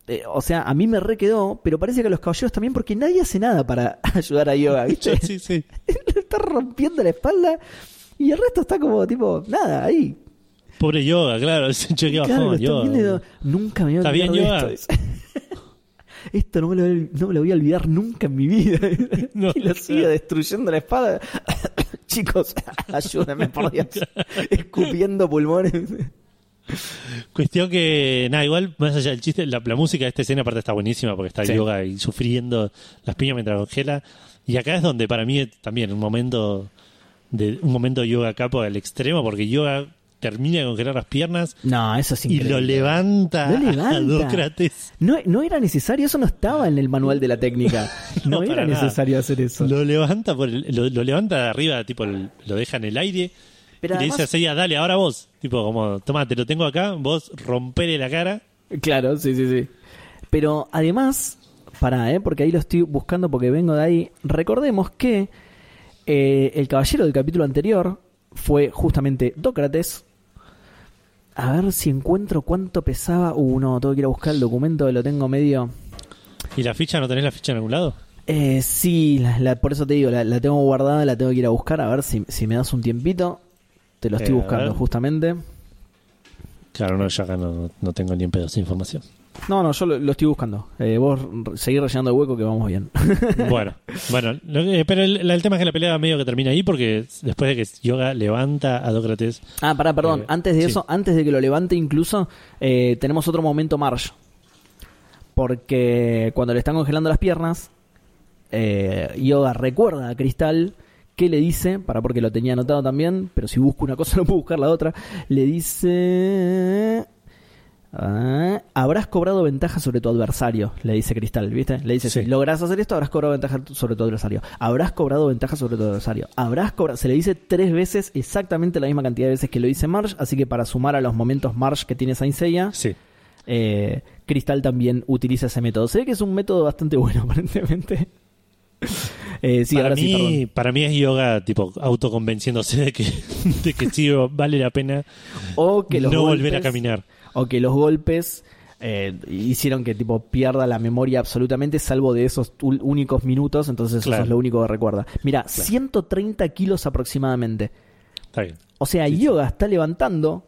eh, o sea, a mí me re quedó, pero parece que a los caballeros también, porque nadie hace nada para ayudar a Yoga, ¿viste? Sí, sí. Le está rompiendo la espalda y el resto está como, tipo, nada, ahí. Pobre Yoga, claro. Che, qué Claro, bajón, Yoga. nunca me voy a ¿Está olvidar bien, de Yoga? esto. Esto no me, lo, voy a- no me lo voy a olvidar nunca en mi vida. No, y lo sigue destruyendo la espada. Chicos, ayúdenme, por Dios. Escupiendo pulmones. Cuestión que, nada, igual, más allá del chiste, la, la música de esta escena aparte está buenísima porque está Sí. yoga y sufriendo las piñas mientras congela. Y acá es donde para mí también un momento de un momento yoga capo al extremo porque yoga termina congelar las piernas No, eso es y increíble. lo levanta, Lo levanta. a Dócrates. No, no era necesario, eso no estaba en el manual de la técnica. No, No, era nada. necesario hacer eso. Lo levanta por el- lo, lo levanta de arriba, tipo lo deja en el aire Pero y le dice a además- Seiya, dale, ahora vos. Tipo como, toma, te lo tengo acá, vos rompele la cara. Claro, sí, sí, sí. Pero además, para, ¿eh? porque ahí lo estoy buscando porque vengo de ahí. Recordemos que eh, el caballero del capítulo anterior fue justamente Dócrates. A ver si encuentro cuánto pesaba. Uh, no, tengo que ir a buscar el documento que lo tengo medio. ¿Y la ficha no tenés la ficha en algún lado? Eh, sí, la- la- por eso te digo, la, la tengo guardada, la tengo que ir a buscar. A ver si, si me das un tiempito. Te lo estoy Eh, buscando justamente. Claro, no, yo acá no, no tengo ni en pedos de información. No, no, yo lo, lo estoy buscando. Eh, vos r- seguí rellenando el hueco que vamos bien. Bueno, bueno, que- pero el, el tema es que la pelea medio que termina ahí porque después de que Yoga levanta a Dócrates, Ah, pará, perdón. Eh, antes de sí. eso, antes de que lo levante incluso, eh, tenemos otro momento Marsh. Porque cuando le están congelando las piernas, eh, Yoga recuerda a Cristal que le dice, para porque lo tenía anotado también, pero si busco una cosa no puedo buscar la otra, le dice... ah, habrás cobrado ventaja sobre tu adversario, le dice Cristal, ¿viste? Le dice, Sí. si lográs hacer esto, habrás cobrado ventaja sobre tu adversario. Habrás cobrado ventaja sobre tu adversario. Habrás cobrado... Se le dice tres veces exactamente la misma cantidad de veces que lo dice Marsh, así que para sumar a los momentos Marsh que tiene Saint Seiya, sí. eh, Cristal también utiliza ese método. Se ve que es un método bastante bueno, aparentemente. Eh, sí, para, ahora mí, sí, perdón. para mí es Yoga tipo autoconvenciéndose de que, de que sí vale la pena O que los no golpes, volver a caminar. O que los golpes eh, hicieron que tipo pierda la memoria absolutamente, salvo de esos únicos minutos. Entonces Claro. eso es lo único que recuerda. Mira, 130 kilos aproximadamente. Está bien. O sea, Yoga está levantando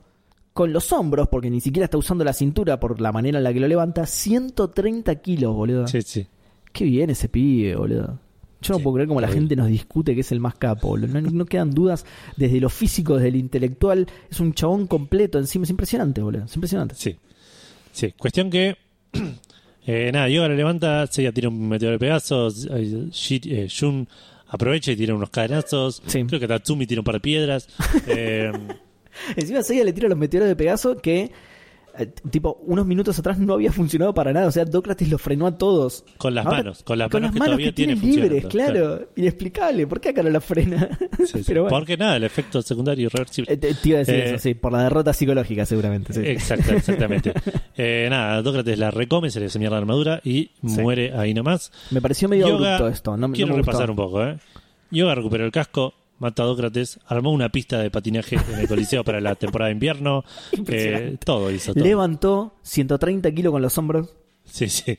con los hombros, porque ni siquiera está usando la cintura por la manera en la que lo levanta, 130 kilos, boludo. Sí, sí. Qué bien ese pibe, boludo. Yo no Sí, puedo creer cómo la gente nos discute que es el más capo, boludo. No, no quedan dudas desde lo físico, desde lo intelectual. Es un chabón completo encima. Es impresionante, boludo. Es impresionante. Sí. Sí. Cuestión que. eh, nada, Yoga la levanta, Seiya tira un meteoro de pedazos, eh, eh, Jun aprovecha y tira unos cadenazos. Sí. Creo que Tatsumi tira un par de piedras. Eh, Encima Seiya le tira los meteoros de Pegaso que, eh, tipo, unos minutos atrás no había funcionado para nada. O sea, Dócrates los frenó a todos. con las Ahora- manos, con las manos que todavía que tiene tiene libres, funcionando, claro. Inexplicable. ¿Por qué acá no la frena? Sí, sí. Bueno. Porque nada, el efecto secundario irreversible. Eh, te, te iba a decir Eh, eso, sí. Por la derrota psicológica, seguramente. sí. Exacto, exactamente. Eh, nada, Dócrates la recome, se le hace mierda la armadura y muere ahí nomás. Me pareció medio Yoga, abrupto esto. No, quiero no me gustó. repasar un poco, ¿eh? Yoga recuperó el casco, mata a Dócrates, armó una pista de patinaje en el Coliseo para la temporada de invierno. eh, Impresionante. todo hizo todo. Levantó 130 kilos con los hombros. Sí, sí.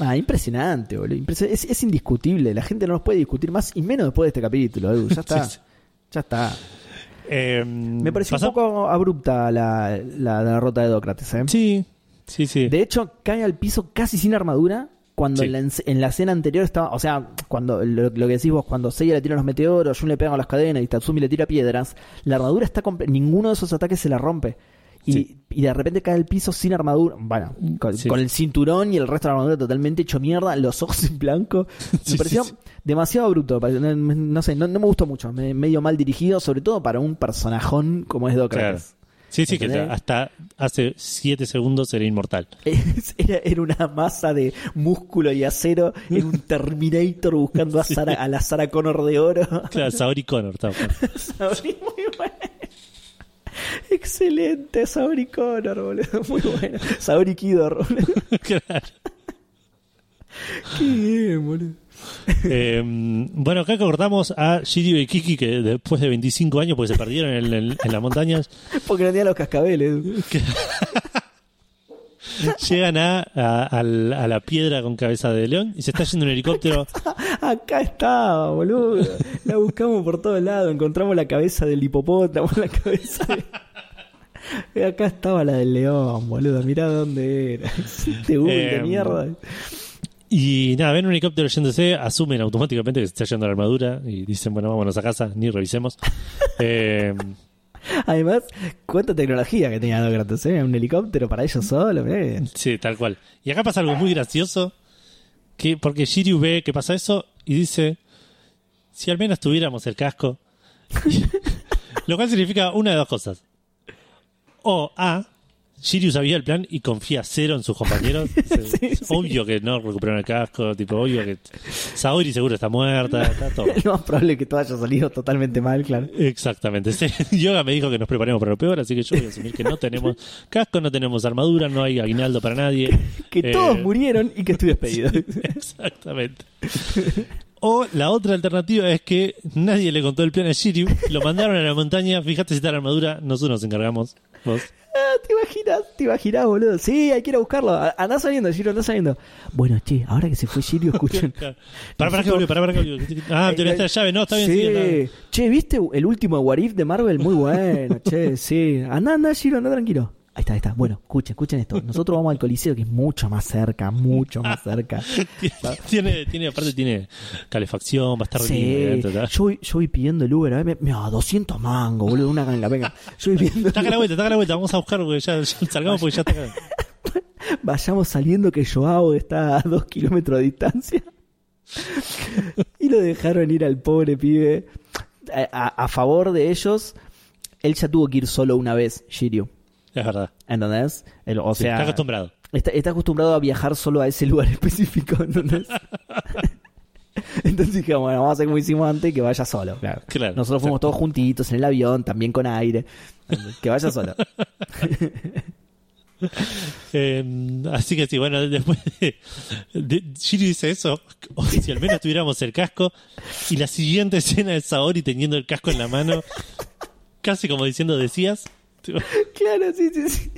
Ah, impresionante, boludo. Impresi- Es, es indiscutible. La gente no nos puede discutir más y menos después de este capítulo, Edu. Ya está. Sí, sí. Ya está. Eh, Me pareció un poco abrupta la, la derrota de Dócrates. ¿eh? Sí, sí, sí. De hecho, cae al piso casi sin armadura. Cuando Sí. en, la, en- la escena anterior estaba. O sea, cuando lo, lo que decís vos, cuando Seiya le tira los meteoros, Jun le pega con las cadenas y Tatsumi le tira piedras, la armadura está. Ninguno de esos ataques se la rompe. Y, Sí. y de repente cae al piso sin armadura. Bueno, con, Sí. con el cinturón y el resto de la armadura totalmente hecho mierda, los ojos en blanco. Me pareció demasiado bruto. No, no sé, no, no me gustó mucho. Me- medio mal dirigido, sobre todo para un personajón como es Dócrates. Sí, sí, que hasta hace 7 segundos era inmortal. Era, era una masa de músculo y acero, era un Terminator buscando a, Sarah- a la Sarah Connor de oro. Claro, Saori Connor. estaba bueno. Sabri, muy bueno. Excelente, Sabri Connor, boludo. Muy bueno. Sabri Kidor, boludo. Claro. Qué bien, boludo. Eh, bueno, acá cortamos a Shiryu y Kiki que después de 25 años, porque se perdieron en, en- en las montañas, Porque no tenía los cascabeles. llegan a, a- al- a la piedra con cabeza de león y se está yendo un helicóptero. Acá estaba, boludo. La buscamos por todos lados. Encontramos la cabeza del hipopótamo, la cabeza de... Acá estaba la del león, boludo. Mirá dónde era. Este Google de Eh, mierda. Y nada, ven un helicóptero yéndose, asumen automáticamente que se está yendo la armadura y dicen, bueno, vámonos a casa, ni revisemos. Eh, Además, cuánta tecnología que tenía Kratos, ¿eh? Un helicóptero para ellos solos, ¿eh? Sí, tal cual. Y acá pasa algo muy gracioso, que porque Shiryu ve que pasa eso y dice, si al menos tuviéramos el casco, lo cual significa una de dos cosas. O A, Shiryu sabía el plan y confía cero en sus compañeros. Sí, sí. Obvio que no recuperaron el casco, tipo, obvio que Saori seguro está muerta, está todo. Lo más probable es que todo haya salido totalmente mal, claro. Exactamente. Sí, Yoga me dijo que nos preparemos para lo peor, así que yo voy a asumir que no tenemos casco, no tenemos armadura, no hay aguinaldo para nadie. Que Eh, todos murieron y que estoy despedido. Exactamente. O la otra alternativa es que nadie le contó el plan a Shiryu, lo mandaron a la montaña, fíjate si está la armadura, nosotros nos encargamos. Vos. Ah, ¿Te imaginas? ¿Te imaginas, boludo? Sí, hay que ir a buscarlo. Andá saliendo, Giro, andá saliendo. Bueno, che, ahora que se fue Giro, escuchen. Para, para que volvió, para, para que volvió. Ah, te olvidaste la llave, no, está bien, sí. Sí. Che, ¿viste el último What If de Marvel? Muy bueno, che, sí. Andá, andá, Giro, andá tranquilo. Ahí está, ahí está. Bueno, escuchen, escuchen esto. Nosotros vamos al Coliseo, que es mucho más cerca, mucho más cerca. Tiene, tiene, aparte tiene calefacción, va a estar Sí, yo, voy- yo voy pidiendo el Uber, a ver, me, me- 200 mangos, boludo, una ganga, venga. Yo voy pidiendo, Taca la vuelta, taca la vuelta, vamos a buscar porque ya, ya salgamos porque ya está acá. vayamos saliendo que Joao está a dos kilómetros de distancia. y lo dejaron ir al pobre pibe. A, a- a favor de ellos, él ya tuvo que ir solo una vez, Shiryu. Es verdad. ¿Entendés? El- o Sí, sea, está acostumbrado. está, está acostumbrado a viajar solo a ese lugar específico, ¿entendés? Entonces dijimos, bueno, vamos a hacer como hicimos antes, que vaya solo. claro. Claro, Nosotros fuimos todos juntitos en el avión, también con aire. Que vaya solo. Eh, así que sí, bueno, después de, de- dice eso, o si al menos tuviéramos el casco, y la siguiente escena es Saori teniendo el casco en la mano, casi como diciendo decías. Claro, sí, sí, sí.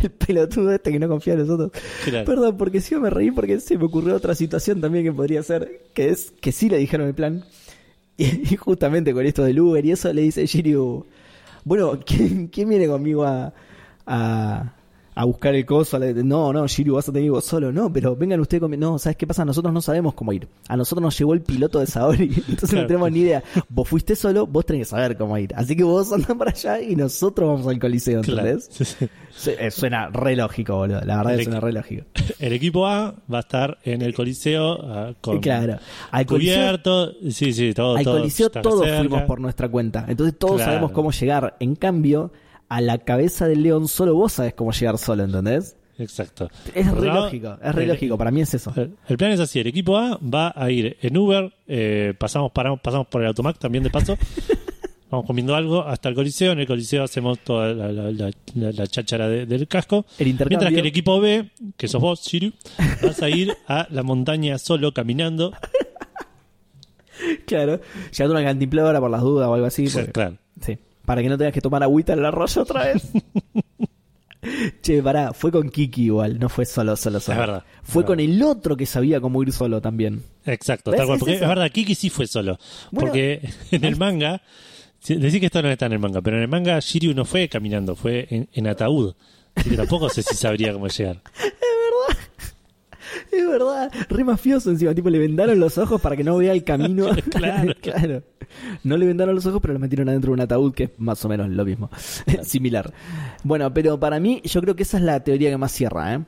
El pelotudo este que no confía en nosotros. Claro. Perdón, porque sí me reí porque se me ocurrió otra situación también que podría ser, que es que sí le dijeron el plan. Y, y justamente con esto del Uber y eso le dice Shiryu, bueno, ¿quién, quién viene conmigo a, a, a buscar el coso? No, no, Shiryu, vas a tener que ir vos solo. No, pero vengan ustedes conmigo. No, ¿sabes qué pasa? Nosotros no sabemos cómo ir. A nosotros nos llevó el piloto de Saori. Entonces Claro. no tenemos ni idea. Vos fuiste solo, vos tenés que saber cómo ir. Así que vos andás para allá y nosotros vamos al coliseo, claro. ¿entendés? Sí, sí. Su- eh, Suena re lógico, boludo. La verdad El que suena re lógico. El equipo A va a estar en el Coliseo ah, con Claro. Al coliseo, cubierto. Sí, sí, todo. al coliseo todos fuimos por nuestra cuenta. Entonces todos Claro. sabemos cómo llegar. En cambio, a la cabeza del león solo vos sabés cómo llegar solo, ¿entendés? Exacto. Es re lógico. Es re el- lógico. Para mí es eso. El el plan es así, el equipo A va a ir en Uber, eh, pasamos, paramos, pasamos por el Automac también de paso, vamos comiendo algo hasta el Coliseo, en el Coliseo hacemos toda la, la, la- la- la cháchara de- del casco, El mientras que el equipo B, que sos vos, Shiryu, vas a ir a la montaña solo caminando, Claro. Llevando una cantimplora por las dudas o algo así. porque- claro, Sí. Para que no tengas que tomar agüita en el arroyo otra vez. che, pará, fue con Kiki igual, no fue solo, solo, solo. Es verdad, Fue es con verdad. el otro que sabía cómo ir solo también. exacto, tal cual, Es porque es verdad, Kiki sí fue solo, Bueno. porque en el manga, decís que esto no está en el manga, pero en el manga Shiryu no fue caminando, fue en, en ataúd, así que tampoco sé si sabría cómo llegar. Es verdad, re mafioso encima, tipo le vendaron los ojos para que no vea el camino. Claro. claro. No le vendaron los ojos, pero lo metieron adentro de un ataúd, que es más o menos lo mismo. Similar. Bueno, pero para mí, yo creo que esa es la teoría que más cierra, ¿eh?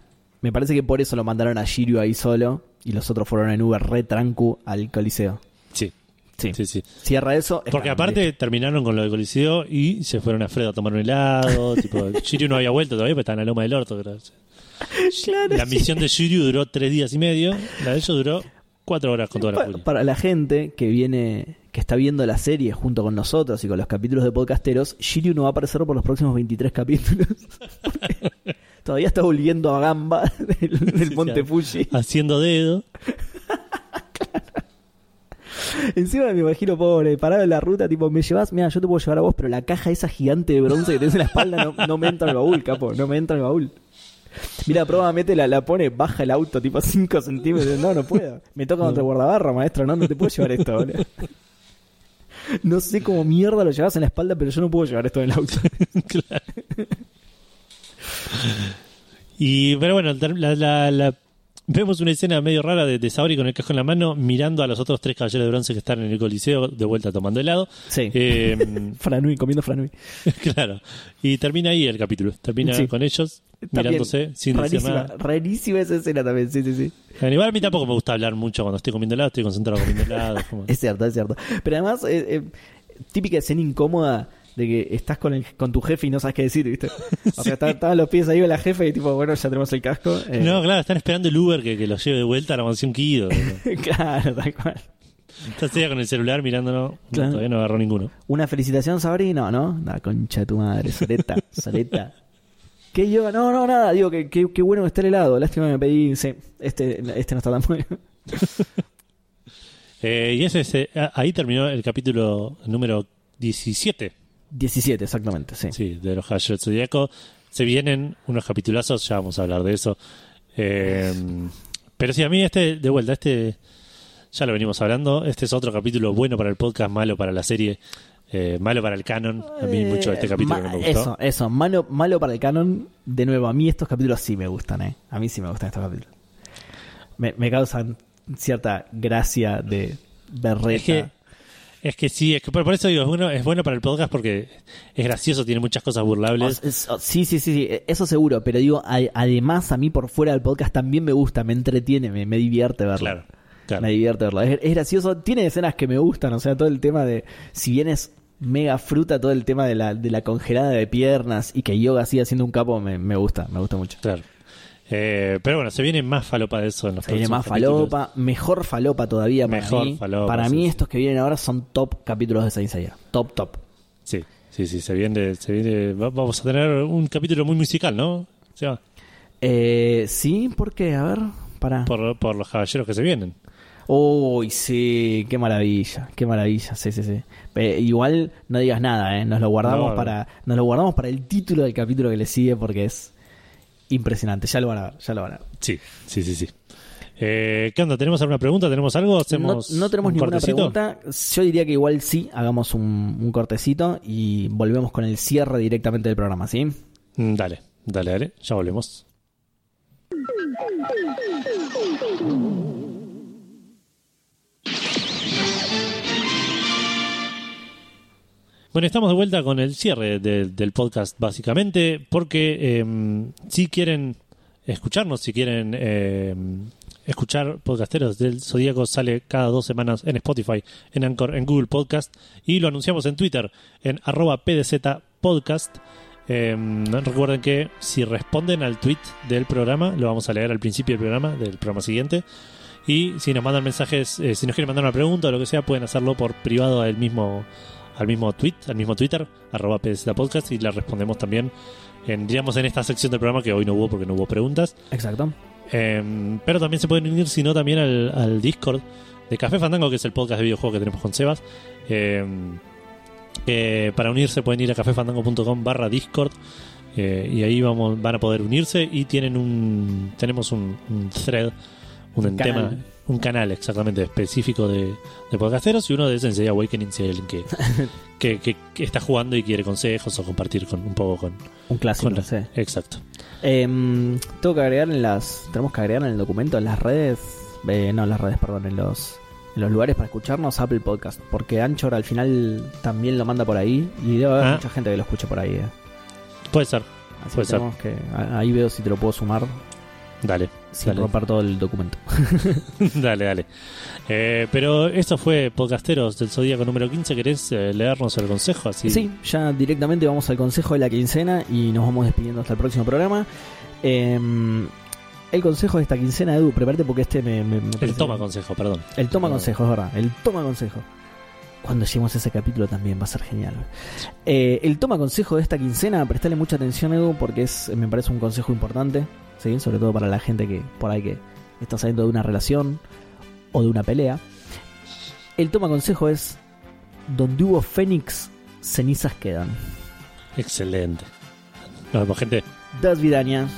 Me parece que por eso lo mandaron a Shiryu ahí solo y los otros fueron en Uber re trancu al Coliseo. Sí, Sí. sí, sí. Cierra eso. Porque aparte terminaron con lo del Coliseo y se fueron a Fredo a tomar un helado. tipo, Shiryu no había vuelto todavía, pero estaba en la loma del orto. creo. Claro, La sí. misión de Shiryu duró tres días y medio, la de ellos duró cuatro horas con toda la furia. para la gente que viene, que está viendo la serie junto con nosotros y con los capítulos de podcasteros, Shiryu no va a aparecer por los próximos 23 capítulos. Todavía está volviendo a Gamba del, del Sí, Monte sí, Fuji. Haciendo dedo. Encima me imagino, pobre, parado en la ruta, tipo, me llevas, mira, yo te puedo llevar a vos, pero la caja esa gigante de bronce que tenés en la espalda no, no me entra en el baúl, capo, no me entra en el baúl. Mira, probablemente la, la pone, baja el auto tipo 5 centímetros. No, no puedo. Me toca contra el guardabarra, maestro. No, no te puedo llevar esto, boludo. No sé cómo mierda lo llevas en la espalda, pero yo no puedo llevar esto en el auto. Claro. Y, pero bueno, la- la- vemos una escena medio rara de, de Saori con el casco en la mano mirando a los otros tres caballeros de bronce que están en el coliseo de vuelta tomando helado. Sí. Eh, Franui, comiendo Franui. claro. Y termina ahí el capítulo. Termina Sí. con ellos También, mirándose sin decir rarísima, nada. rarísima esa escena también, sí, sí, sí. A mí tampoco me gusta hablar mucho cuando estoy comiendo helado, estoy concentrado comiendo helado. como- Es cierto, es cierto. Pero además, eh, eh, típica escena incómoda de que estás con, el, con tu jefe y no sabes qué decir, ¿viste? O sea, estaban los pies ahí de la jefe y tipo, bueno, ya tenemos el casco. eh, No, claro, están esperando el Uber que, que los lleve de vuelta a la mansión Kido. claro, tal cual. Estás ella con el celular mirándolo. No, todavía no agarró ninguno. Una felicitación, Sabri, no. La concha de tu madre, Soleta, Soleta. ¿Qué yo? No, no, nada, digo que que- qué bueno que está el helado. Lástima que me pedí, sí, este, este no está tan bueno. Eh, y ese, ese- ah, ahí terminó el capítulo número 17 17, exactamente, sí. sí, de los del Zodíaco. Se vienen unos capitulazos, ya vamos a hablar de eso. Eh, pero sí, a mí este, de vuelta, este ya lo venimos hablando. Este es otro capítulo bueno para el podcast, malo para la serie, eh, malo para el canon. A mí mucho de este Eh, capítulo no me gustó. Eso, eso, malo, malo para el canon. De nuevo, a mí estos capítulos sí me gustan, ¿eh? A mí sí me gustan estos capítulos. Me, me causan cierta gracia de berreta. Es que, es que sí, es que por, por eso digo, es bueno, es bueno para el podcast porque es gracioso, tiene muchas cosas burlables. O- es- o- sí, sí, sí, sí, eso seguro, pero digo, a- además a mí por fuera del podcast también me gusta, me entretiene, me, me divierte verlo. Claro, claro. Me divierte verlo. Es, es gracioso, tiene escenas que me gustan, o sea, todo el tema de, si bien es mega fruta, todo el tema de la, de la congelada de piernas y que Yoga siga siendo un capo, me, me gusta, me gusta mucho. Claro. Eh, pero bueno, se viene más falopa de eso en los Se viene más capítulos. falopa, mejor falopa todavía para Mejor mí. falopa, para sí, mí sí. estos que vienen ahora son top capítulos de Saint Seiya. Top, top. Sí, sí, sí, se viene, se viene, va- vamos a tener un capítulo muy musical, ¿no? O sea, Eh, sí, ¿por qué? A ver, para. por, por los caballeros que se vienen. Uy, sí, qué maravilla, qué maravilla, sí, sí, sí. Eh, igual no digas nada, ¿eh? Nos lo guardamos No, no. para nos lo guardamos para el título del capítulo que le sigue porque es impresionante. Ya lo van a ver, ya lo van a ver. Sí, sí, sí, sí. Eh, ¿Qué onda? ¿Tenemos alguna pregunta? ¿Tenemos algo? No, ¿Hacemos no tenemos un ninguna cortecito? pregunta. Yo diría que igual sí, hagamos un, un cortecito y volvemos con el cierre directamente del programa, ¿sí? Mm, Dale, dale, dale. Ya volvemos. Bueno, estamos de vuelta con el cierre de- del podcast, básicamente, porque eh, si quieren escucharnos, si quieren eh, escuchar podcasteros del Zodíaco, sale cada dos semanas en Spotify, en Anchor, en Google Podcast, y lo anunciamos en Twitter, en arroba PDZ Podcast. Eh, recuerden que si responden al tweet del programa, lo vamos a leer al principio del programa, del programa siguiente. Y si nos mandan mensajes, eh, si nos quieren mandar una pregunta o lo que sea, pueden hacerlo por privado al mismo, al mismo tweet, al mismo Twitter, arroba PDZ Podcast, y le respondemos también en, digamos, en esta sección del programa que hoy no hubo porque no hubo preguntas. Exacto. Eh, pero también se pueden unir, si no, también al, al Discord de Café Fandango, que es el podcast de videojuegos que tenemos con Sebas. Eh, eh, para unirse pueden ir a cafefandango.com barra Discord eh, y ahí vamos, van a poder unirse y tienen un tenemos un, un thread, un, Un tema, canal. un canal exactamente específico de, de podcasteros y uno de Sensei Awakening si hay alguien que, que, que- que está jugando y quiere consejos o compartir con un poco con, Un clásico, con la- sí. exacto Em, tengo que agregar en las. Tenemos que agregar en el documento, en las redes. eh, no, en las redes, perdón, en los. En los lugares para escucharnos Apple Podcast. Porque Anchor al final también lo manda por ahí. Y debe haber Ah. mucha gente que lo escuche por ahí. eh. puede ser Así Puede que ser. que. Ahí veo si te lo puedo sumar. dale Sin Dale. romper todo el documento. dale, dale. Eh, pero esto fue Podcasteros del Zodíaco número 15. ¿Querés eh, leernos el consejo? Así, Sí, ya directamente vamos al consejo de la quincena y nos vamos despidiendo hasta el próximo programa. Em, el consejo de esta quincena, Edu, prepárate porque este me. me- me El toma consejo, perdón. El toma No. consejo, es verdad. El toma consejo. Cuando lleguemos a ese capítulo también va a ser genial. Eh, el toma consejo de esta quincena, prestale mucha atención, Edu, porque es, me parece un consejo importante, ¿sí? sobre todo para la gente que por ahí que está saliendo de una relación o de una pelea. El toma consejo es: donde hubo Fénix, cenizas quedan. Excelente. Nos vemos, gente. Das Vidaña.